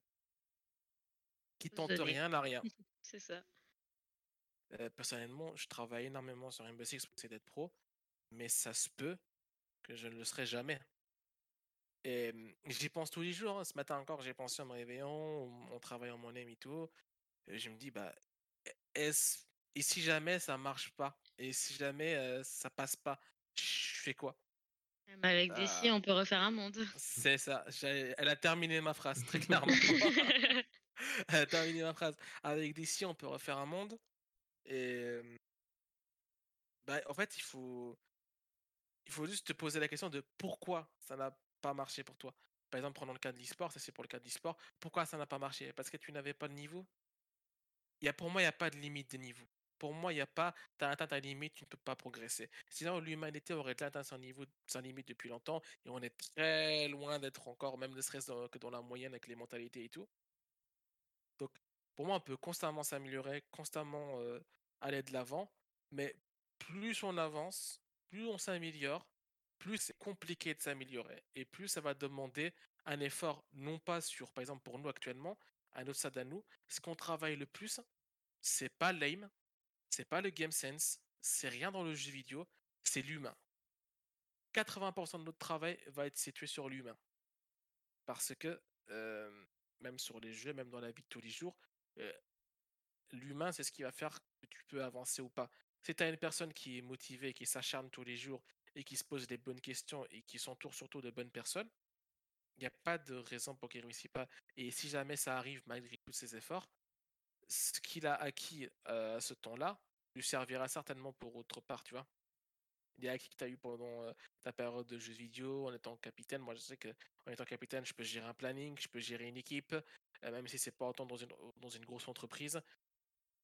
qui tente rien n'a rien. *laughs* c'est ça. personnellement, je travaille énormément sur Rainbow Six pour essayer d'être pro, mais ça se peut que je ne le serai jamais. Et j'y pense tous les jours. Hein. Ce matin encore, j'ai pensé en me réveillant, en travaillant mon aime et tout. Et je me dis, bah, est-ce. Et si jamais ça marche pas? Et si jamais ça passe pas Je fais quoi? Ah bah, Avec des si, bah on peut refaire un monde. C'est ça. Elle a terminé ma phrase, très *laughs* clairement. *laughs* Elle a terminé ma phrase. Avec des si, on peut refaire un monde. Et. Bah, en fait, il faut. Il faut juste te poser la question de pourquoi ça n'a pas marché pour toi. Par exemple, prenons le cas de l'e-sport, ça c'est pour le cas de l'e-sport. Pourquoi ça n'a pas marché? Parce que tu n'avais pas de niveau? Y a, Pour moi, il n'y a pas de limite de niveau. Pour moi, il n'y a pas, tu as atteint ta limite, tu ne peux pas progresser. Sinon, l'humanité aurait atteint son niveau, sa limite depuis longtemps, et on est très loin d'être encore, même ne serait-ce que dans la moyenne avec les mentalités et tout. Donc, pour moi, on peut constamment s'améliorer, constamment aller de l'avant, mais plus on avance, plus on s'améliore, plus c'est compliqué de s'améliorer et plus ça va demander un effort, non pas sur, par exemple pour nous actuellement, à notre stade à nous, ce qu'on travaille le plus, c'est pas l'aim, c'est pas le game sense, c'est rien dans le jeu vidéo, c'est l'humain. 80% de notre travail va être situé sur l'humain. Parce que, même sur les jeux, même dans la vie de tous les jours, l'humain, c'est ce qui va faire que tu peux avancer ou pas. Si tu as une personne qui est motivée, qui s'acharne tous les jours et qui se pose des bonnes questions et qui s'entoure surtout de bonnes personnes, il n'y a pas de raison pour qu'il ne réussisse pas. Et si jamais ça arrive malgré tous ses efforts, ce qu'il a acquis à ce temps-là lui servira certainement pour autre part, tu vois? Les acquis que tu as eu pendant ta période de jeux vidéo en étant capitaine, moi je sais qu'en étant capitaine, je peux gérer un planning, je peux gérer une équipe, même si c'est pas autant dans une grosse entreprise.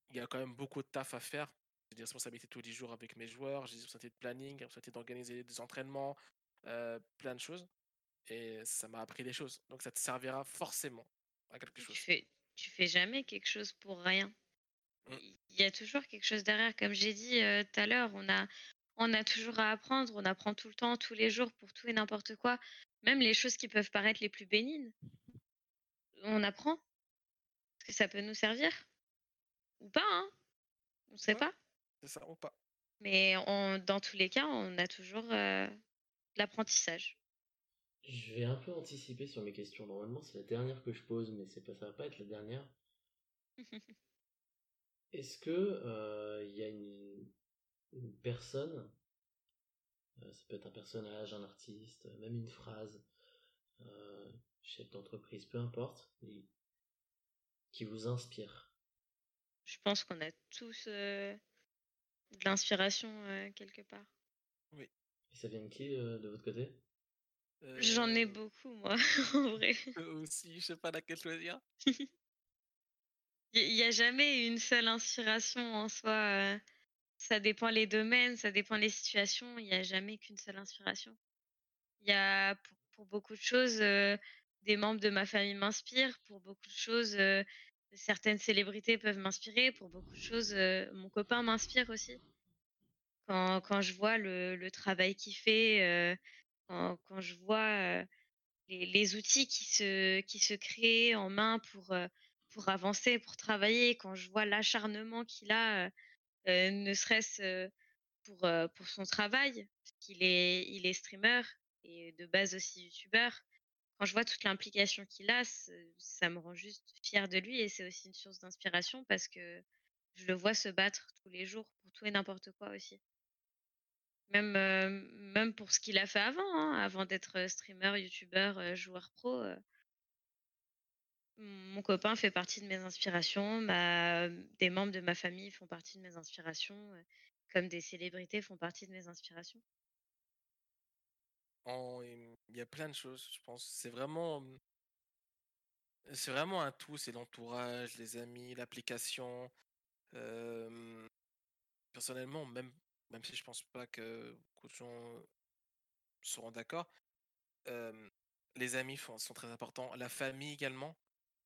Il y a quand même beaucoup de taf à faire j'ai des responsabilités tous les jours avec mes joueurs, j'ai des responsabilités de planning, des responsabilités d'organiser des entraînements, euh, plein de choses. Et ça m'a appris des choses. Donc ça te servira forcément à quelque chose. Tu fais, tu fais jamais quelque chose pour rien. Mmh. Il y a toujours quelque chose derrière. Comme j'ai dit euh, tout à l'heure, on a, on a toujours à apprendre. On apprend tout le temps, tous les jours, pour tout et n'importe quoi. Même les choses qui peuvent paraître les plus bénignes. On apprend. Parce que ça peut nous servir? Ou pas, hein? On ne sait pas ça ou pas. Mais on, dans tous les cas, on a toujours euh, l'apprentissage. Je vais un peu anticiper sur mes questions. Normalement, c'est la dernière que je pose, mais c'est pas, ça va pas être la dernière. *laughs* Est-ce que euh, il y a une, personne, euh, ça peut être un personnage, un artiste, même une phrase, chef d'entreprise, peu importe, qui vous inspire? Je pense qu'on a tous de l'inspiration quelque part. Oui. Et ça vient de qui de votre côté? J'en ai beaucoup, moi, *laughs* en vrai. aussi, je sais pas laquelle choisir. *laughs* Il n'y a jamais une seule inspiration en soi. Ça dépend les domaines, ça dépend les situations. Il n'y a jamais qu'une seule inspiration. Il y a pour, beaucoup de choses, des membres de ma famille m'inspirent. Pour beaucoup de choses, certaines célébrités peuvent m'inspirer. Pour beaucoup de choses, mon copain m'inspire aussi. Quand, quand, je vois le, le travail qu'il fait, quand, je vois les, les, outils qui se, qui se créent en main pour, pour avancer, pour travailler, quand je vois l'acharnement qu'il a, ne serait-ce pour, pour son travail, parce qu'il est, il est streamer et de base aussi youtubeur. Quand je vois toute l'implication qu'il a, ça me rend juste fière de lui et c'est aussi une source d'inspiration parce que je le vois se battre tous les jours pour tout et n'importe quoi aussi. Même, heu, même pour ce qu'il a fait avant, hein, avant d'être, heu, streamer, youtubeur, heu, joueur pro, mon copain fait partie de mes inspirations, des membres de ma famille font partie de mes inspirations, comme des célébrités font partie de mes inspirations. Il y a plein de choses, je pense. C'est vraiment, mmh c'est vraiment un tout, c'est l'entourage, les amis, l'application. Personnellement, même même si je pense pas que beaucoup de gens seront d'accord, les amis sont très importants, la famille également.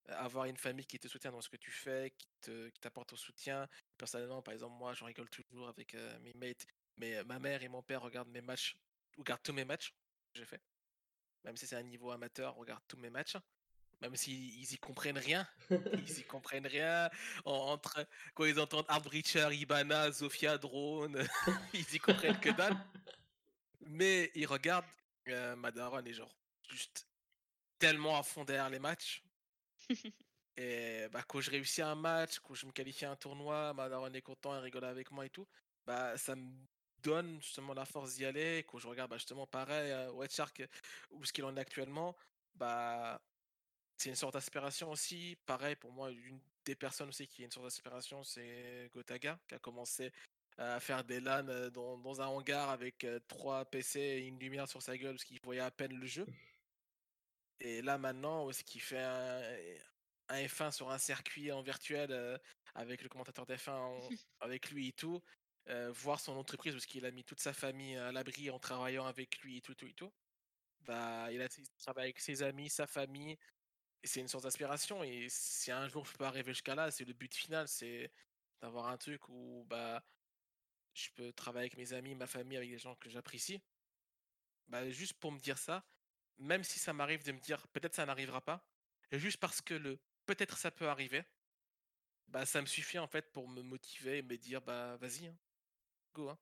Avoir une famille qui te soutient dans ce que tu fais, qui te qui t'apporte ton soutien. Personnellement, par exemple, moi, j'en rigole toujours avec, mes mates, mais ma mère et mon père regardent mes matchs, regardent tous mes matchs j'ai fait. Même si c'est un niveau amateur, regardent tous mes matchs, même s'ils ils y comprennent rien. Ils y *laughs* comprennent rien en entre quand ils entendent Artbreacher, Hibana, Zofia, Drone, *laughs* ils y comprennent que dalle. Mais ils regardent, heu, ma daronne est genre juste tellement à fond derrière les matchs et bah, quand je réussis un match, quand je me qualifie à un tournoi, ma daronne est content, elle rigole avec moi et tout, bah, ça me donne justement la force d'y aller. Quand je regarde, bah, justement pareil, heu, White Shark, où ce qu'il en est actuellement, bah, c'est une sorte d'inspiration aussi. Pareil pour moi, une des personnes aussi qui est une sorte d'inspiration, c'est Gotaga, qui a commencé à faire des LAN, heu, dans dans un hangar avec, heu, 3 PC et une lumière sur sa gueule parce qu'il voyait à peine le jeu. Et là maintenant, où est-ce qu'il fait un un F1 sur un circuit en virtuel, avec le commentateur d'F1 en *laughs* avec lui et tout, heu, voir son entreprise parce qu'il a mis toute sa famille à l'abri en travaillant avec lui et tout, tout et tout. Bah, il a il travaille avec ses amis, sa famille c'est une source d'inspiration et si un jour je peux arriver jusqu'à là, c'est le but final, c'est d'avoir un truc où, bah, je peux travailler avec mes amis, ma famille, avec des gens que j'apprécie. Bah, juste pour me dire ça, même si ça m'arrive de me dire: «Peut-être ça n'arrivera pas», juste parce que le «peut-être ça peut arriver» bah, ça me suffit en fait pour me motiver et me dire: «Bah, vas-y, hein, hein».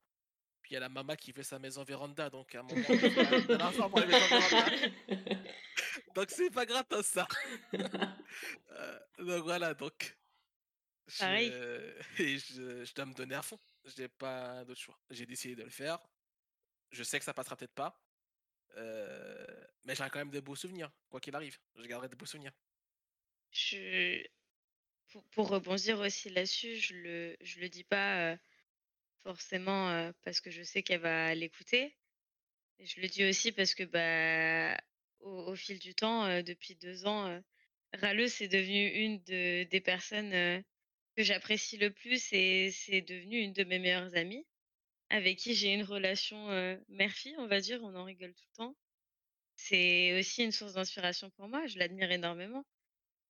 Puis il y a la maman qui veut sa maison véranda, donc à un moment il de l'argent pour les maisons véranda. Donc c'est pas gratos ça. Heu, *laughs* donc voilà, donc Pareil. je *laughs* et je je dois me donner à fond. J'ai pas d'autre choix. J'ai décidé de le faire. Je sais que ça passera peut-être pas, heu, mais j'aurai quand même de beaux souvenirs, quoi qu'il arrive. Je garderai de beaux souvenirs. Je pour pour rebondir aussi là-dessus, je le je le dis pas, heu, forcément, parce que je sais qu'elle va l'écouter. Je le dis aussi parce que, bah, au au fil du temps, depuis 2 ans, Râleuse c'est devenu une de des personnes, que j'apprécie le plus et c'est devenu une de mes meilleures amies, avec qui j'ai une relation, mère-fille, on va dire, on en rigole tout le temps. C'est aussi une source d'inspiration pour moi, je l'admire énormément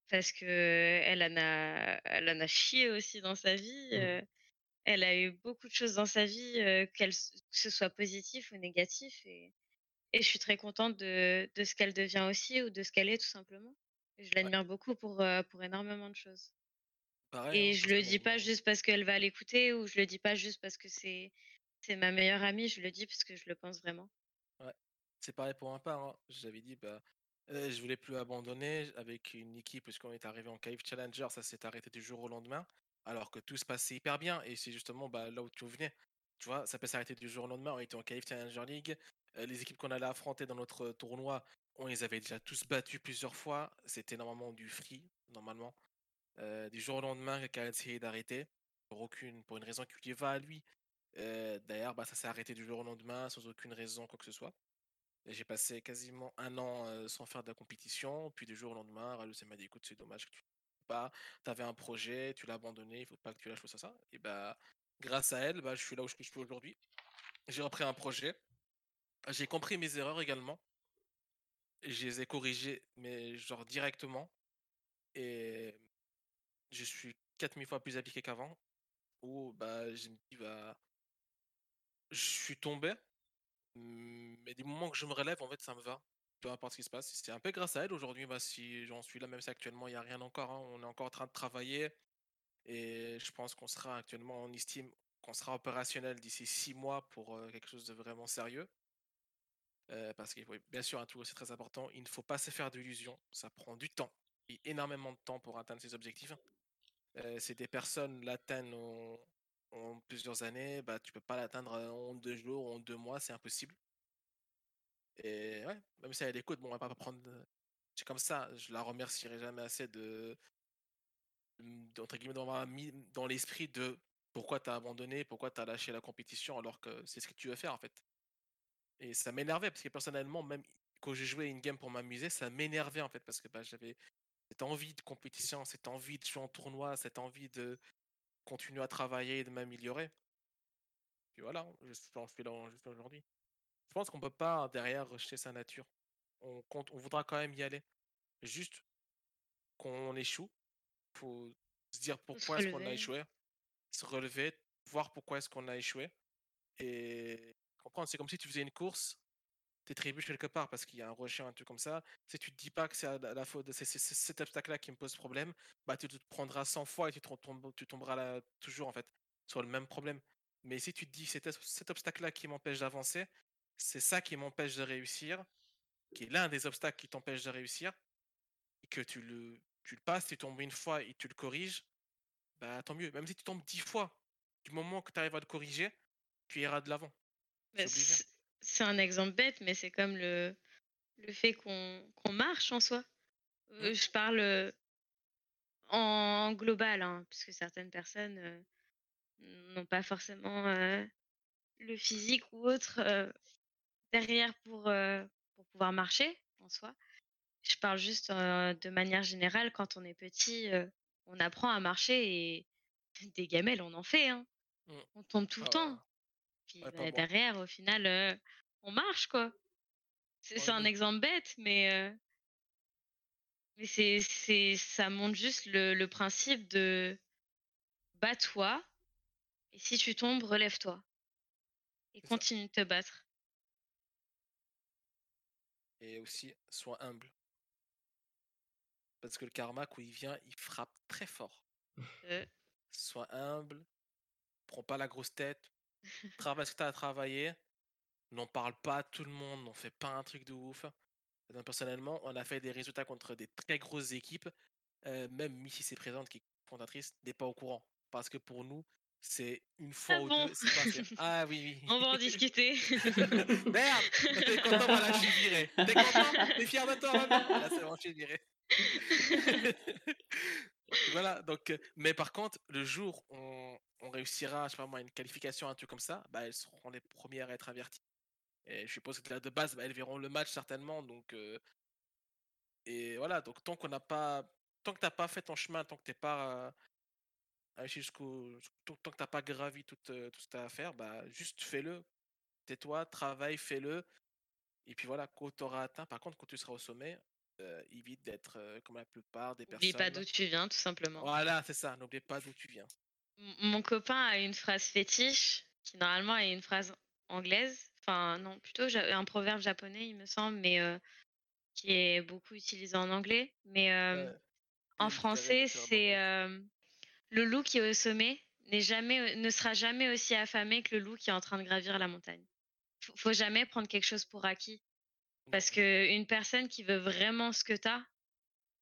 parce qu'elle en a elle en a chié aussi dans sa vie, Mmh. Elle a eu beaucoup de choses dans sa vie, qu'elle que ce soit positif ou négatif et et je suis très contente de de ce qu'elle devient aussi ou de ce qu'elle est tout simplement. Et je Ouais, l'admire beaucoup pour, énormément de choses. pareil, Et hein, je le dis pas personnellement. juste parce qu'elle va l'écouter ou je le dis pas juste parce que c'est c'est ma meilleure amie, je le dis parce que je le pense vraiment. Ouais, c'est pareil pour ma part, hein. J'avais dit, bah, heu, je voulais plus abandonner avec une équipe parce qu'on est arrivé en qualif challenger, ça s'est arrêté du jour au lendemain, alors que tout se passait hyper bien et c'est justement, bah, là où tu venais. Tu vois? Ça peut s'arrêter du jour au lendemain, on était en qualif challenger league, heu, les équipes qu'on allait affronter dans notre tournoi, on les avait déjà tous battus plusieurs fois, c'était normalement du free, normalement. Heu, du jour au lendemain, quelqu'un a essayé d'arrêter, pour aucune pour une raison qui lui va à lui. Heu, d'ailleurs, bah, ça s'est arrêté du jour au lendemain sans aucune raison, quoi que ce soit. J'ai passé quasiment un an, sans faire de la compétition, puis du jour au lendemain, Ralus m'a dit: «Écoute, c'est dommage que tu pas, tu avais un projet, tu l'as abandonné, il faut pas que tu lâches ça, ça» et bah, grâce à elle, bah, je suis là où je suis aujourd'hui. J'ai repris un projet, j'ai compris mes erreurs également, je les ai corrigées, mais genre directement et je suis 4000 fois plus appliqué qu'avant, bah, je me dis: «Bah, je suis tombé, mais du moment que je me relève, en fait, ça me va». Peu importe ce qui se passe, c'est un peu grâce à elle aujourd'hui, bah, si j'en suis là, même si actuellement il y a rien encore, hein, on est encore en train de travailler et je pense qu'on sera actuellement on estime qu'on sera opérationnel d'ici 6 mois pour, quelque chose de vraiment sérieux parce que bien sûr, un truc aussi très important, il ne faut pas se faire d'illusions. Ça prend du temps, énormément de temps pour atteindre ses objectifs. Euh, c'est des personnes l'atteignent en, en plusieurs années, bah tu peux pas l'atteindre en deux jours, en deux mois, c'est impossible. Et ouais, même si elle écoute, bon, on va pas prendre. C'est comme ça, je la remercierai jamais assez de. entre guillemets, d'avoir mis dans l'esprit de pourquoi tu as abandonné, pourquoi tu as lâché la compétition alors que c'est ce que tu veux faire en fait. Et ça m'énervait parce que personnellement, même quand je jouais une game pour m'amuser, ça m'énervait en fait parce que bah, j'avais cette envie de compétition, cette envie de jouer en tournoi, cette envie de continuer à travailler et de m'améliorer. Et voilà, je suis là aujourd'hui. Je pense qu'on peut pas derrière rejeter sa nature. On, compte, on voudra quand même y aller. Juste qu'on échoue, faut se dire pourquoi est-ce qu'on a échoué, se relever, voir pourquoi est-ce qu'on a échoué et comprendre. C'est comme si tu faisais une course, tu trébuches quelque part parce qu'il y a un rocher, un truc comme ça. Si tu te dis pas que c'est la, faute, c'est cet obstacle-là qui me pose problème, bah tu te prendras 100 fois et tu, tu tomberas là toujours en fait sur le même problème. Mais si tu te dis c'est cet obstacle-là qui m'empêche d'avancer, c'est ça qui m'empêche de réussir, qui est l'un des obstacles qui t'empêche de réussir, et que tu le, tu le passes, tu tombes une fois et tu le corriges, bah tant mieux. Même si tu tombes dix fois, du moment que tu arrives à le corriger, tu iras de l'avant. C'est un exemple bête, mais c'est comme le, le fait qu'on marche en soi. Euh, mmh. Je parle euh, en global, hein, puisque certaines personnes euh, n'ont pas forcément le physique ou autre derrière pour, pour pouvoir marcher en soi. Je parle juste de manière générale, quand on est petit, on apprend à marcher et des gamelles, on en fait. Hein. Mmh. On tombe tout le ah temps. Puis bah, derrière, au final, on marche quoi. C'est un exemple bête, mais mais c'est c'est ça montre juste le, le principe de bats-toi et si tu tombes, relève-toi et continue de te battre. Et aussi, sois humble. Parce que le karma, quand il vient, il frappe très fort. Euh. Sois humble, prends pas la grosse tête, *laughs* travaille ce que tu as à travailler, n'en parle pas à tout le monde, n'en fais pas un truc de ouf. personnellement, on a fait des résultats contre des très grosses équipes, euh, même Missy c'est présente, qui est fondatrice, n'est pas au courant. Parce que pour nous, c'est une fois ah ou deux, c'est passé. Ah oui, oui. On va en *laughs* discuter. *laughs* Merde T'es *laughs* content, voilà, je suis viré. T'es content? T'es fier de toi maintenant Là, c'est bon, je suis viré. voilà, donc, euh, mais par contre, le jour où on, on, réussira, je sais pas moi, une qualification, un truc comme ça, bah, elles seront les premières à être averties. Et je suppose que là, de base, bah, elles verront le match certainement, donc. Euh, et voilà, donc tant qu'on n'a pas. Tant que t'as pas fait ton chemin, tant que t'es pas jusqu'au. Tant que t'as pas gravi tout, euh, tout ce que t'as à faire, bah, juste fais-le. Tais-toi, travaille, fais-le. Et puis voilà, quand tu auras atteint, par contre, quand tu seras au sommet, euh, évite d'être euh, comme la plupart des personnes. N'oublie pas d'où tu viens, tout simplement. Voilà, c'est ça, n'oublie pas d'où tu viens. mon copain a une phrase fétiche qui normalement est une phrase anglaise. Enfin, non, plutôt un proverbe japonais, il me semble, mais qui est beaucoup utilisé en anglais. Mais en français, c'est le loup qui est au sommet n'est jamais, ne sera jamais aussi affamé que le loup qui est en train de gravir la montagne. Faut, faut jamais prendre quelque chose pour acquis. Parce qu'une personne qui veut vraiment ce que tu as,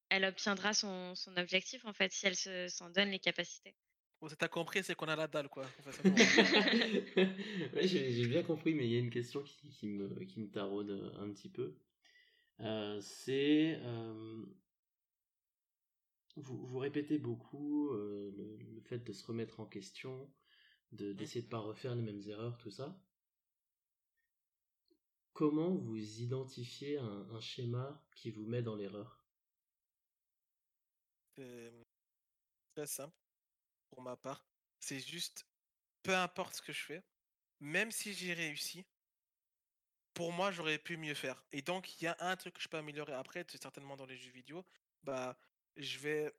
elle obtiendra son, son, objectif, en fait, si elle s'en donne les capacités. Bon, t'as compris, c'est qu'on a la dalle, quoi. *laughs* j'ai bien compris, mais il y a une question qui, qui, me, qui me taraude un petit peu. Euh, c'est euh, vous, vous répétez beaucoup euh, le, fait de se remettre en question, de, d'essayer de ne pas refaire les mêmes erreurs, tout ça. Comment vous identifiez un, schéma qui vous met dans l'erreur? C'est très simple pour ma part. C'est juste, peu importe ce que je fais, même si j'ai réussi, pour moi, j'aurais pu mieux faire. Et donc, il y a un truc que je peux améliorer après, c'est certainement dans les jeux vidéo. Bah, je vais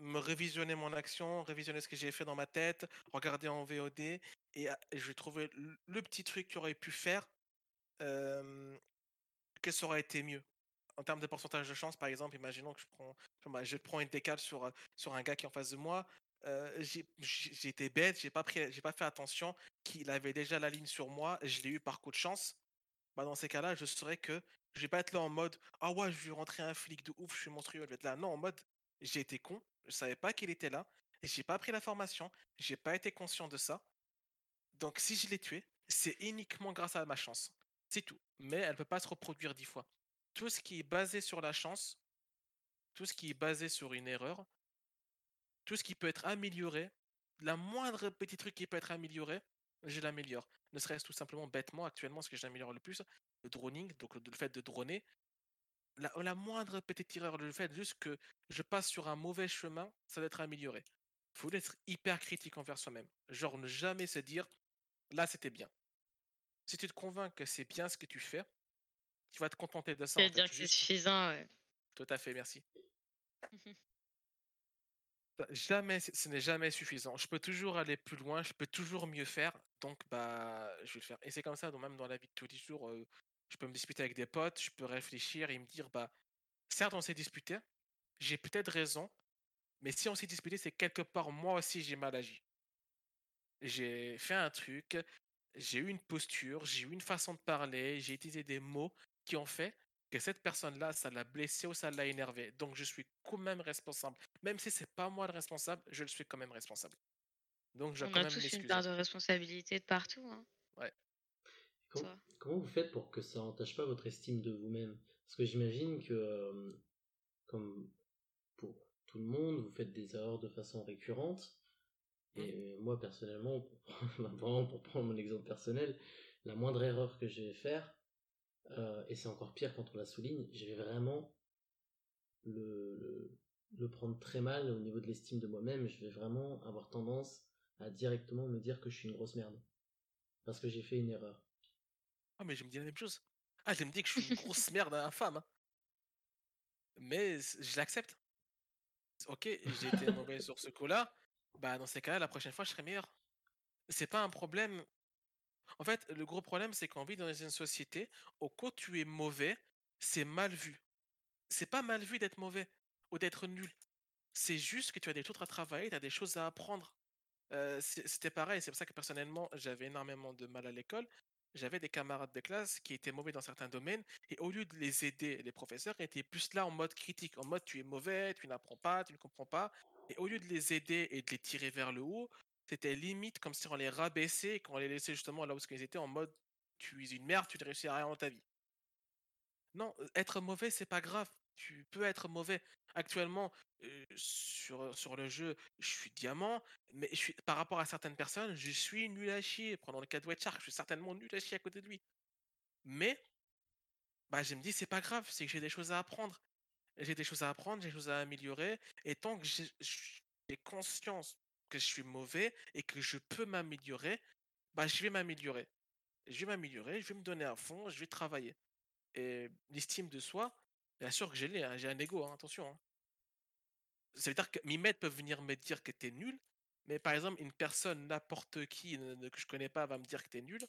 me révisionner mon action, révisionner ce que j'ai fait dans ma tête, regarder en VOD et, je vais trouver le, petit truc qui aurait pu faire que ça aurait été mieux. En termes de pourcentage de chance, par exemple, imaginons que je prends, je prends une décale sur, sur un gars qui est en face de moi. j'ai été bête, j'ai pas pas fait attention qu'il avait déjà la ligne sur moi, je l'ai eu par coup de chance. bah dans ces cas-là, je saurais que je vais pas être là en mode ah ouais, je vais rentrer un flic de ouf, je suis monstrueux. Je vais être là, non, en mode j'ai été con, je savais pas qu'il était là, j'ai pas pris la formation, j'ai pas été conscient de ça. Donc si je l'ai tué, c'est uniquement grâce à ma chance. C'est tout. Mais elle peut pas se reproduire dix fois. Tout ce qui est basé sur la chance, tout ce qui est basé sur une erreur, tout ce qui peut être amélioré, la moindre petit truc qui peut être amélioré, je l'améliore. Ne serait-ce tout simplement bêtement, actuellement, ce que j'améliore le plus, le droning, donc le, fait de droner. La, la, moindre petite erreur, le fait juste que je passe sur un mauvais chemin, ça doit être amélioré. Il faut être hyper critique envers soi-même. Genre ne jamais se dire, là c'était bien. Si tu te convaincs que c'est bien ce que tu fais, tu vas te contenter de ça. cest dire que c'est suffisant, ouais. Tout à fait, merci. *laughs* Bah, jamais, ce n'est jamais suffisant. Je peux toujours aller plus loin, je peux toujours mieux faire, donc bah, je vais le faire. Et c'est comme ça, donc même dans la vie de tous les jours, je peux me disputer avec des potes, je peux réfléchir et me dire, bah, certes, on s'est disputé, j'ai peut-être raison, mais si on s'est disputé, c'est quelque part moi aussi j'ai mal agi. J'ai fait un truc, j'ai eu une posture, j'ai eu une façon de parler, j'ai utilisé des mots qui ont fait que cette personne-là, ça l'a blessé ou ça l'a énervé. Donc je suis quand même responsable. Même si c'est pas moi le responsable, je le suis quand même responsable. Donc je On quand a tous une part de responsabilité de partout. Hein. Ouais. Comment, vous faites pour que ça entache pas votre estime de vous-même? Parce que j'imagine que, comme pour tout le monde, vous faites des erreurs de façon récurrente. Mmh. Et moi, personnellement, *laughs* pour, pour prendre mon exemple personnel, la moindre erreur que je vais faire, euh, et c'est encore pire quand on la souligne, je vais vraiment le, le, prendre très mal au niveau de l'estime de moi-même. Je vais vraiment avoir tendance à directement me dire que je suis une grosse merde. Parce que j'ai fait une erreur. Ah, mais je me dis la même chose. Ah, je me dis que je suis une grosse *laughs* merde infâme. Hein. Mais je l'accepte. Ok, j'ai été mauvais sur ce coup-là. Bah, dans ces cas-là, la prochaine fois, je serai meilleur. C'est pas un problème en fait, le gros problème, c'est qu'on vit dans une société où quand tu es mauvais, c'est mal vu. C'est pas mal vu d'être mauvais ou d'être nul. C'est juste que tu as des choses à travailler, tu as des choses à apprendre. C'était pareil, c'est pour ça que personnellement, j'avais énormément de mal à l'école. J'avais des camarades de classe qui étaient mauvais dans certains domaines et au lieu de les aider, les professeurs étaient plus là en mode critique, en mode tu es mauvais, tu n'apprends pas, tu ne comprends pas. Et au lieu de les aider et de les tirer vers le haut, c'était limite comme si on les rabaissait et qu'on les laissait justement là où ils étaient en mode tu es une merde, tu ne réussis à rien dans ta vie. Non, être mauvais, c'est pas grave. Tu peux être mauvais. Actuellement, sur, sur le jeu, je suis diamant, mais je suis, par rapport à certaines personnes, je suis nul à chier. Prenons le cas de White je suis certainement nul à chier à côté de lui. Mais, bah, je me dis, c'est pas grave, c'est que j'ai des choses à apprendre. J'ai des choses à apprendre, j'ai des choses à améliorer. Et tant que j'ai conscience que je suis mauvais et que je peux m'améliorer, bah, je vais m'améliorer. Je vais m'améliorer, je vais me donner à fond, je vais travailler. Et l'estime de soi, bien sûr que j'ai hein, j'ai un ego, hein, attention. Hein. Ça veut dire que mes maîtres peuvent venir me dire que t'es nul, mais par exemple, une personne, n'importe qui que je connais pas, va me dire que t'es nul.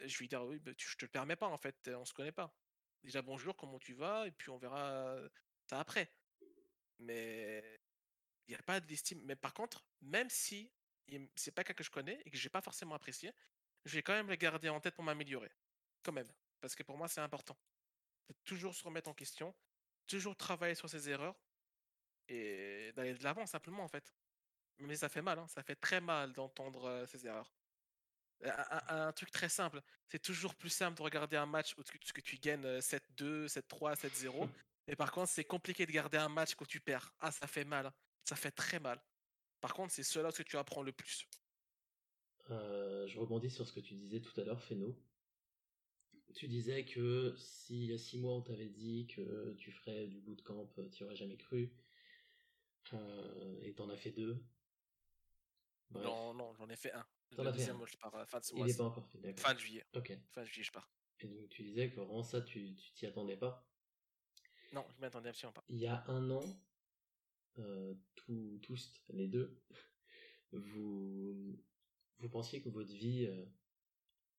Je lui dire, oui, bah, je te le permets pas, en fait, on se connaît pas. Déjà, bonjour, comment tu vas, et puis on verra ça après. Mais il n'y a pas d'estime. Mais par contre, même si c'est pas quelqu'un que je connais et que je n'ai pas forcément apprécié, je vais quand même le garder en tête pour m'améliorer. Quand même. Parce que pour moi, c'est important. De toujours se remettre en question, toujours travailler sur ses erreurs et d'aller de l'avant simplement en fait. Mais ça fait mal, hein. ça fait très mal d'entendre ses erreurs. Un, truc très simple, c'est toujours plus simple de regarder un match où tu, que tu gagnes 7-2, 7-3, 7-0. Et par contre, c'est compliqué de garder un match quand tu perds. Ah, ça fait mal. Ça fait très mal. Par contre, c'est cela que tu apprends le plus. Euh, je rebondis sur ce que tu disais tout à l'heure, Feno. Tu disais que si il y a six mois on t'avait dit que tu ferais du bootcamp, euh, tu aurais jamais cru. Euh, et t'en as fait deux. Non, non, j'en ai fait un. T'en as fait un. je pars fin de ce il n'est pas encore fait, d'accord. Fin de juillet. Ok. Fin de juillet, je pars. Et donc tu disais que vraiment ça, tu t'y attendais pas Non, je m'y attendais absolument pas. Il y a un an, euh, tous les deux, vous, vous pensiez que votre vie, euh,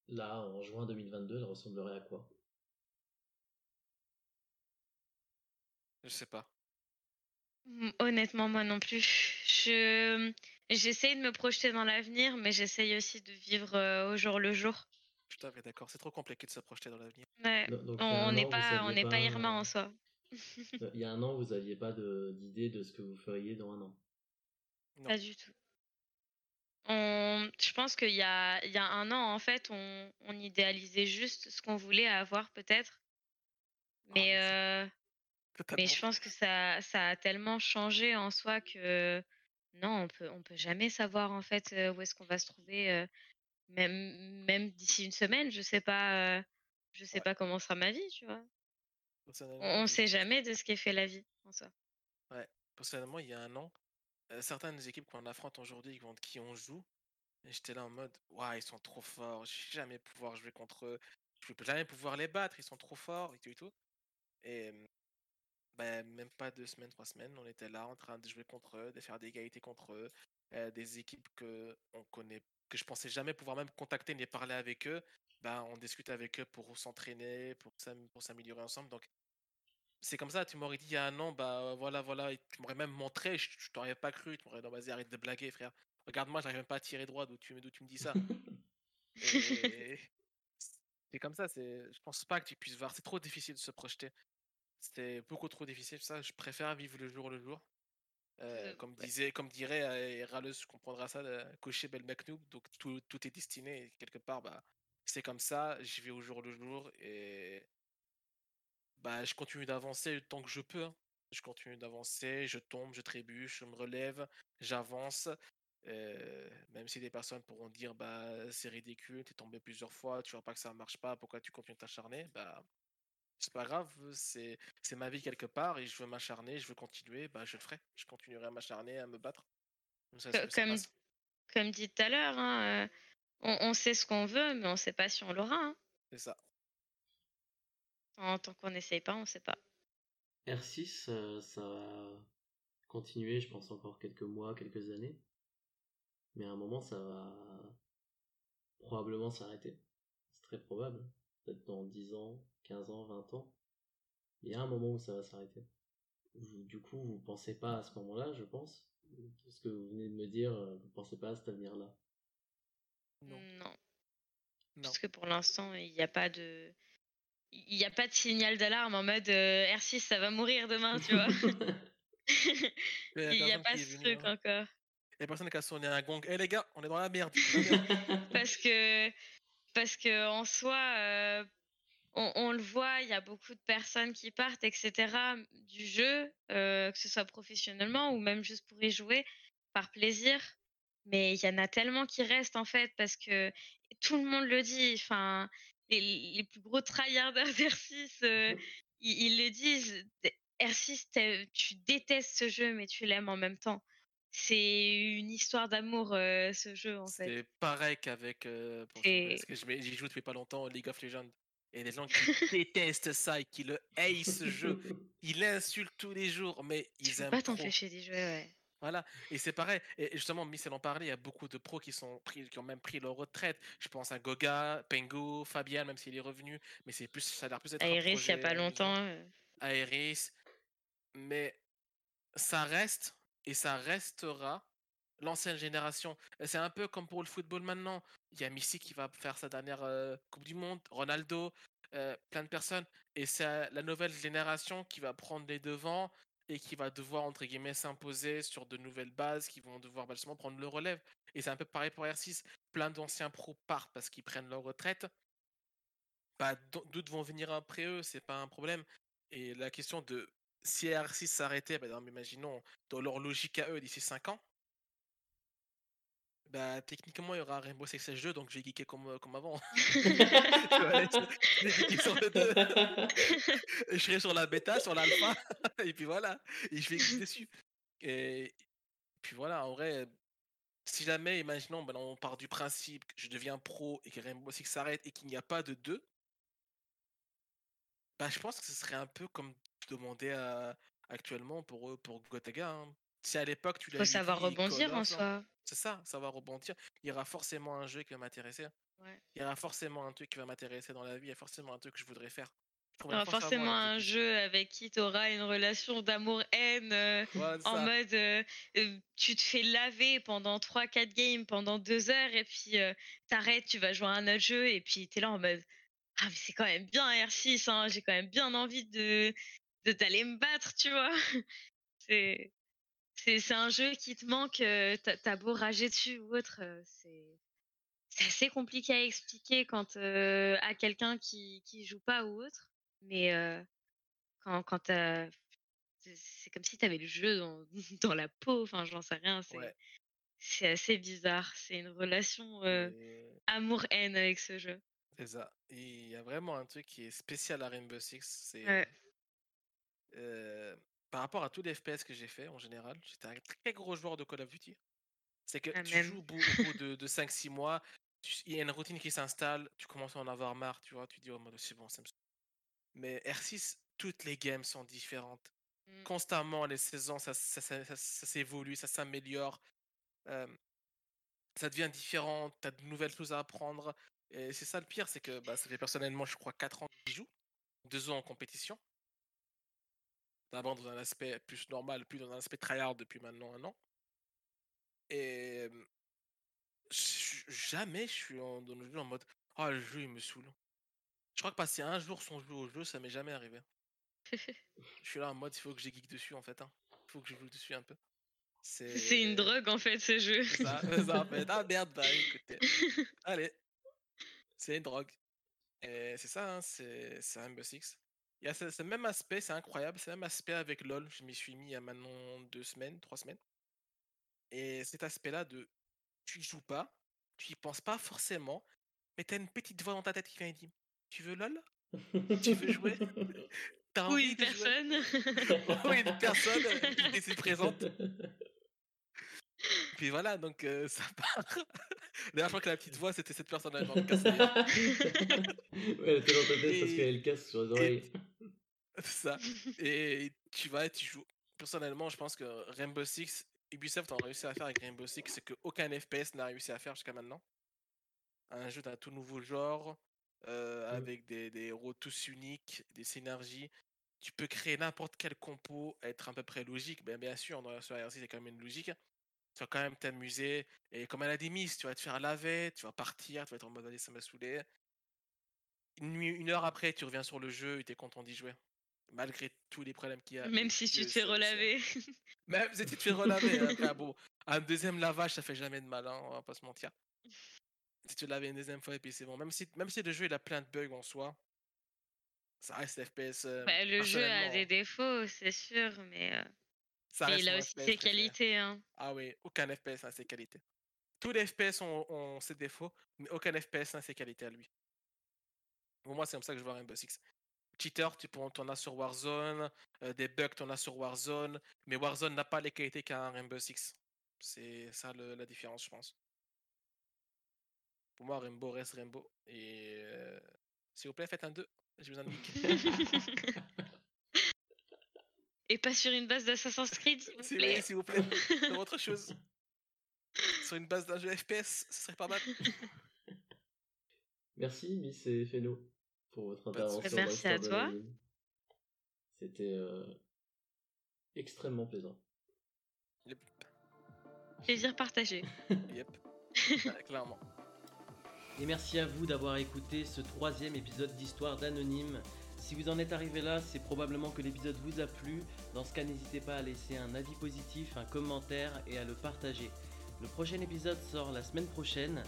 là, en juin 2022, elle ressemblerait à quoi? Je sais pas. Mmh, honnêtement, moi non plus. Je j'essaye de me projeter dans l'avenir, mais j'essaye aussi de vivre euh, au jour le jour. à fait d'accord. C'est trop compliqué de se projeter dans l'avenir. Ouais. Do- Donc, On n'est pas, on n'est pas Irma en soi. Il y a un an, vous aviez pas d'idée de ce que vous feriez dans un an? Non. Pas du tout. On, je pense qu'il y a, il y a un an, en fait, on, on idéalisait juste ce qu'on voulait avoir, peut-être. Ah, Mais, mais euh, mais je pense que ça, ça a tellement changé en soi que non, on peut, on peut jamais savoir, en fait, euh, où est-ce qu'on va se trouver, euh, même, même d'ici une semaine. Je sais pas, euh, je sais Ouais. pas comment sera ma vie, tu vois. Personnellement, On, il- sait jamais de ce qu'est fait la vie, en soi. ouais, personnellement, il y a un an, euh, certaines équipes qu'on affronte aujourd'hui, contre qui on joue, j'étais là en mode, waouh, ils sont trop forts, je vais jamais pouvoir jouer contre eux, je vais jamais pouvoir les battre, ils sont trop forts et tout et tout. Et ben, même pas deux semaines, trois semaines, on était là en train de jouer contre eux, de faire des égalités contre eux, euh, des équipes que on connaît, que je pensais jamais pouvoir même contacter ni parler avec eux. Ben, on discute avec eux pour s'entraîner, pour s'améliorer ensemble. Donc c'est comme ça, tu m'aurais dit il y a un an, bah voilà, voilà, tu m'aurais même montré, je, je t'aurais pas cru, tu m'aurais dit, vas-y, arrête de blaguer, frère. Regarde-moi, j'arrive même pas à tirer droit, d'où tu, me dis ça. Et *laughs* c'est comme ça, c'est, je pense pas que tu puisses voir, c'est trop difficile de se projeter. C'était beaucoup trop difficile, ça, je préfère vivre le jour le jour. Euh, Euh, comme disait, comme dirait euh, Raleus, comprendra ça, euh, cocher Bel Macnoub, donc tout, tout est destiné, et quelque part, bah, c'est comme ça, j'y vais au jour le jour, et bah, je continue d'avancer tant que je peux. hein. Je continue d'avancer, je tombe, je trébuche, je me relève, j'avance. euh, même si des personnes pourront dire bah c'est ridicule, t'es tombé plusieurs fois, tu vois pas que ça marche pas, pourquoi tu continues de t'acharner? Bah c'est pas grave, c'est c'est ma vie quelque part et je veux m'acharner, je veux continuer, bah je le ferai. Je continuerai à m'acharner, à me battre. Comme ça, Co- ça Comme, dit tout à l'heure, hein, on, on sait ce qu'on veut, mais on sait pas si on l'aura. hein. C'est ça. Tant, tant qu'on n'essaye pas, on sait pas. R6, euh, ça va continuer, je pense, encore quelques mois, quelques années. Mais à un moment, ça va probablement s'arrêter. C'est très probable. Peut-être dans 10 ans, 15 ans, 20 ans. Il y a un moment où ça va s'arrêter. Du coup, vous pensez pas à ce moment-là, je pense? Ce que vous venez de me dire, euh, vous pensez pas à cet avenir-là? Non. Non. Non. Parce que pour l'instant, il n'y a pas de. Il n'y a pas de signal d'alarme en mode euh, R6, ça va mourir demain, tu vois. *laughs* Il n'y a pas ce truc hein. encore. Il y a personne qui a sonné un gong. Eh les gars, on est dans la merde. dans la merde. Parce que, parce que en soi, euh, on, on le voit, il y a beaucoup de personnes qui partent, etc., du jeu, euh, que ce soit professionnellement ou même juste pour y jouer, par plaisir. Mais il y en a tellement qui restent, en fait, parce que tout le monde le dit. Enfin, les, les plus gros tryharders d'R6, euh, ils, ils le disent. R6, t'es- tu détestes ce jeu, mais tu l'aimes en même temps. C'est une histoire d'amour, euh, ce jeu, en fait. C'est pareil qu'avec. euh, parce que j'y joue depuis pas longtemps League of Legends. Et les gens qui *laughs* détestent ça et qui le haïssent ce jeu, *laughs* ils l'insultent tous les jours, mais Tu ils peux aiment pas trop. t'empêcher d'y jouer, ouais. Voilà, et c'est pareil. Et justement, Michel en parlait, il y a beaucoup de pros qui, sont pris, qui ont même pris leur retraite. Je pense à Goga, Pengo, Fabian, même s'il est revenu, mais c'est plus, ça a l'air plus d'être un Aéris, il y a pas longtemps. euh, Aéris. Mais ça reste et ça restera l'ancienne génération. C'est un peu comme pour le football maintenant. Il y a Messi qui va faire sa dernière euh, Coupe du Monde, Ronaldo, euh, plein de personnes. Et c'est la nouvelle génération qui va prendre les devants et qui va devoir, entre guillemets, s'imposer sur de nouvelles bases, qui vont devoir bah, justement prendre le relève. Et c'est un peu pareil pour R6. Plein d'anciens pros partent parce qu'ils prennent leur retraite. Bah, d'autres vont venir après eux, c'est pas un problème. Et la question de si R6 s'arrêtait, bah, imaginons, dans leur logique à eux d'ici 5 ans, bah techniquement il y aura Rainbow Six Siege 2, donc je vais geeker comme, euh, comme avant. je vais geeker sur le 2. je serai sur la bêta, sur l'alpha, *laughs* et puis voilà, et je vais geeker dessus. Et puis voilà, en vrai, si jamais, imaginons, ben, on part du principe que je deviens pro et que Rainbow Six s'arrête et qu'il n'y a pas de 2, bah, je pense que ce serait un peu comme demander à- actuellement pour, eux- pour Gotaga. hein. Si à l'époque tu Faut l'avais savoir rebondir en hein, soi. C'est ça, savoir rebondir. Il y aura forcément un jeu qui va m'intéresser. Ouais. Il y aura forcément un truc qui va m'intéresser dans la vie. Il y a forcément un truc que je voudrais faire. forcément un jeu avec qui tu auras une relation d'amour-haine euh, en mode euh, euh, tu te fais laver pendant 3-4 games pendant 2 heures et puis t'arrêtes, tu vas jouer à un autre jeu et puis t'es là en mode ah mais c'est quand même bien R6, hein, j'ai quand même bien envie de de t'aller me battre, tu vois. *laughs* c'est c'est un jeu qui te manque, t'as beau rager dessus ou autre, c'est c'est assez compliqué à expliquer quand à quelqu'un qui qui joue pas ou autre. Mais quand, quand c'est comme si tu avais le jeu dans, *laughs* dans la peau, enfin j'en sais rien, c'est assez bizarre. C'est une relation amour-haine avec ce jeu. C'est ça. Il y a vraiment un truc qui est spécial à Rainbow Six, c'est par rapport à tous les FPS que j'ai fait en général, j'étais un très gros joueur de Call of Duty. C'est que ah, tu joues au bout, de, de 5-6 mois, il y a une routine qui s'installe, tu commences à en avoir marre, tu vois, tu dis, oh, c'est bon, ça me mais R6, toutes les games sont différentes. Mmh. Constamment, les saisons, ça, ça, ça, s'évolue, ça s'améliore. ça devient différent, tu as de nouvelles choses à apprendre. Et c'est ça le pire, c'est que bah, ça fait personnellement, je crois, 4 ans que je joue, 2 ans en compétition. D'abord dans un aspect plus normal, plus dans un aspect tryhard depuis maintenant un an. Et jamais je suis en, dans le jeu en mode Oh, le jeu il me saoule. Je crois que passer un jour sans jouer au jeu, ça m'est jamais arrivé. *laughs* je suis là en mode, il faut que j'ai geek dessus en fait. Hein. Il faut que je joue dessus un peu. C'est une drogue en fait ce jeu. Ça, ça en fait. Ah merde, bah écoutez. *laughs* Allez. C'est une drogue. Et c'est ça, hein, c'est Rainbow Six. Il y a ce, même aspect, c'est incroyable, le même aspect avec LoL. Je m'y suis mis il y a maintenant deux semaines, trois semaines. Et cet aspect-là de tu y joues pas, tu y penses pas forcément, mais t'as une petite voix dans ta tête qui vient et dit tu veux LOL? Tu veux jouer? *laughs* *laughs* Oui, une personne. oui, une personne qui était présente. *laughs* Puis voilà, donc euh, *laughs* ça part. D'ailleurs, je crois que la petite voix, c'était cette personne-là *laughs* ouais, elle était dans ta tête parce qu'elle casse sur les oreilles. C'est ça. Et tu vas et tu joues. Personnellement, je pense que Rainbow Six, Ubisoft a réussi à faire avec Rainbow Six ce qu'aucun FPS n'a réussi à faire jusqu'à maintenant. Un jeu d'un tout nouveau genre, euh, mmh. avec des, des, héros tous uniques, des synergies. Tu peux créer n'importe quel compo, être à peu près logique. Ben, bien sûr, dans la RC, c'est quand même une logique. Tu vas quand même t'amuser. Et comme elle a des miss, tu vas te faire laver, tu vas partir, tu vas être en mode allez, ça m'a saoulé. Une, une heure après, tu reviens sur le jeu et tu es content d'y jouer. Malgré tous les problèmes qu'il y a. Même si tu te fais relaver. Même si tu te fais relaver. Hein, *laughs* bon, un deuxième lavage, ça fait jamais de mal, hein, on va pas se mentir si tu l'avais une deuxième fois et puis c'est bon. Même si, même si le jeu il a plein de bugs en soi, ça reste FPS. Euh, bah, le jeu a des défauts, c'est sûr, mais, euh, il a aussi ses qualités. Hein. Ah oui, aucun FPS n'a ses qualités. Tous les FPS ont, ses défauts, mais aucun FPS n'a ses qualités à lui. Pour moi, c'est comme ça que je vois Rainbow Six. Cheater, tu en as sur Warzone, euh, des bugs, tu en as sur Warzone, mais Warzone n'a pas les qualités qu'a un Rainbow Six. C'est ça la différence, je pense. Pour moi, Rainbow reste Rainbow. Et euh, s'il vous plaît, faites un 2. J'ai besoin de *laughs* *laughs* Et pas sur une base d'Assassin's Creed, s'il vous plaît. s'il vous plaît. *laughs* Sur autre chose. sur une base d'un jeu FPS, ce serait pas mal. Merci, Miss et Feno, pour votre intervention. Merci à toi. C'était euh, extrêmement plaisant. Yep. Plaisir partagé. *laughs* yep. *laughs* clairement. Et merci à vous d'avoir écouté ce troisième épisode d'Histoire d'Anonyme. Si vous en êtes arrivé là, c'est probablement que l'épisode vous a plu. Dans ce cas, n'hésitez pas à laisser un avis positif, un commentaire et à le partager. Le prochain épisode sort la semaine prochaine.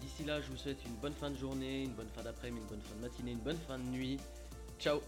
D'ici là, je vous souhaite une bonne fin de journée, une bonne fin d'après-midi, une bonne fin de matinée, une bonne fin de nuit. Ciao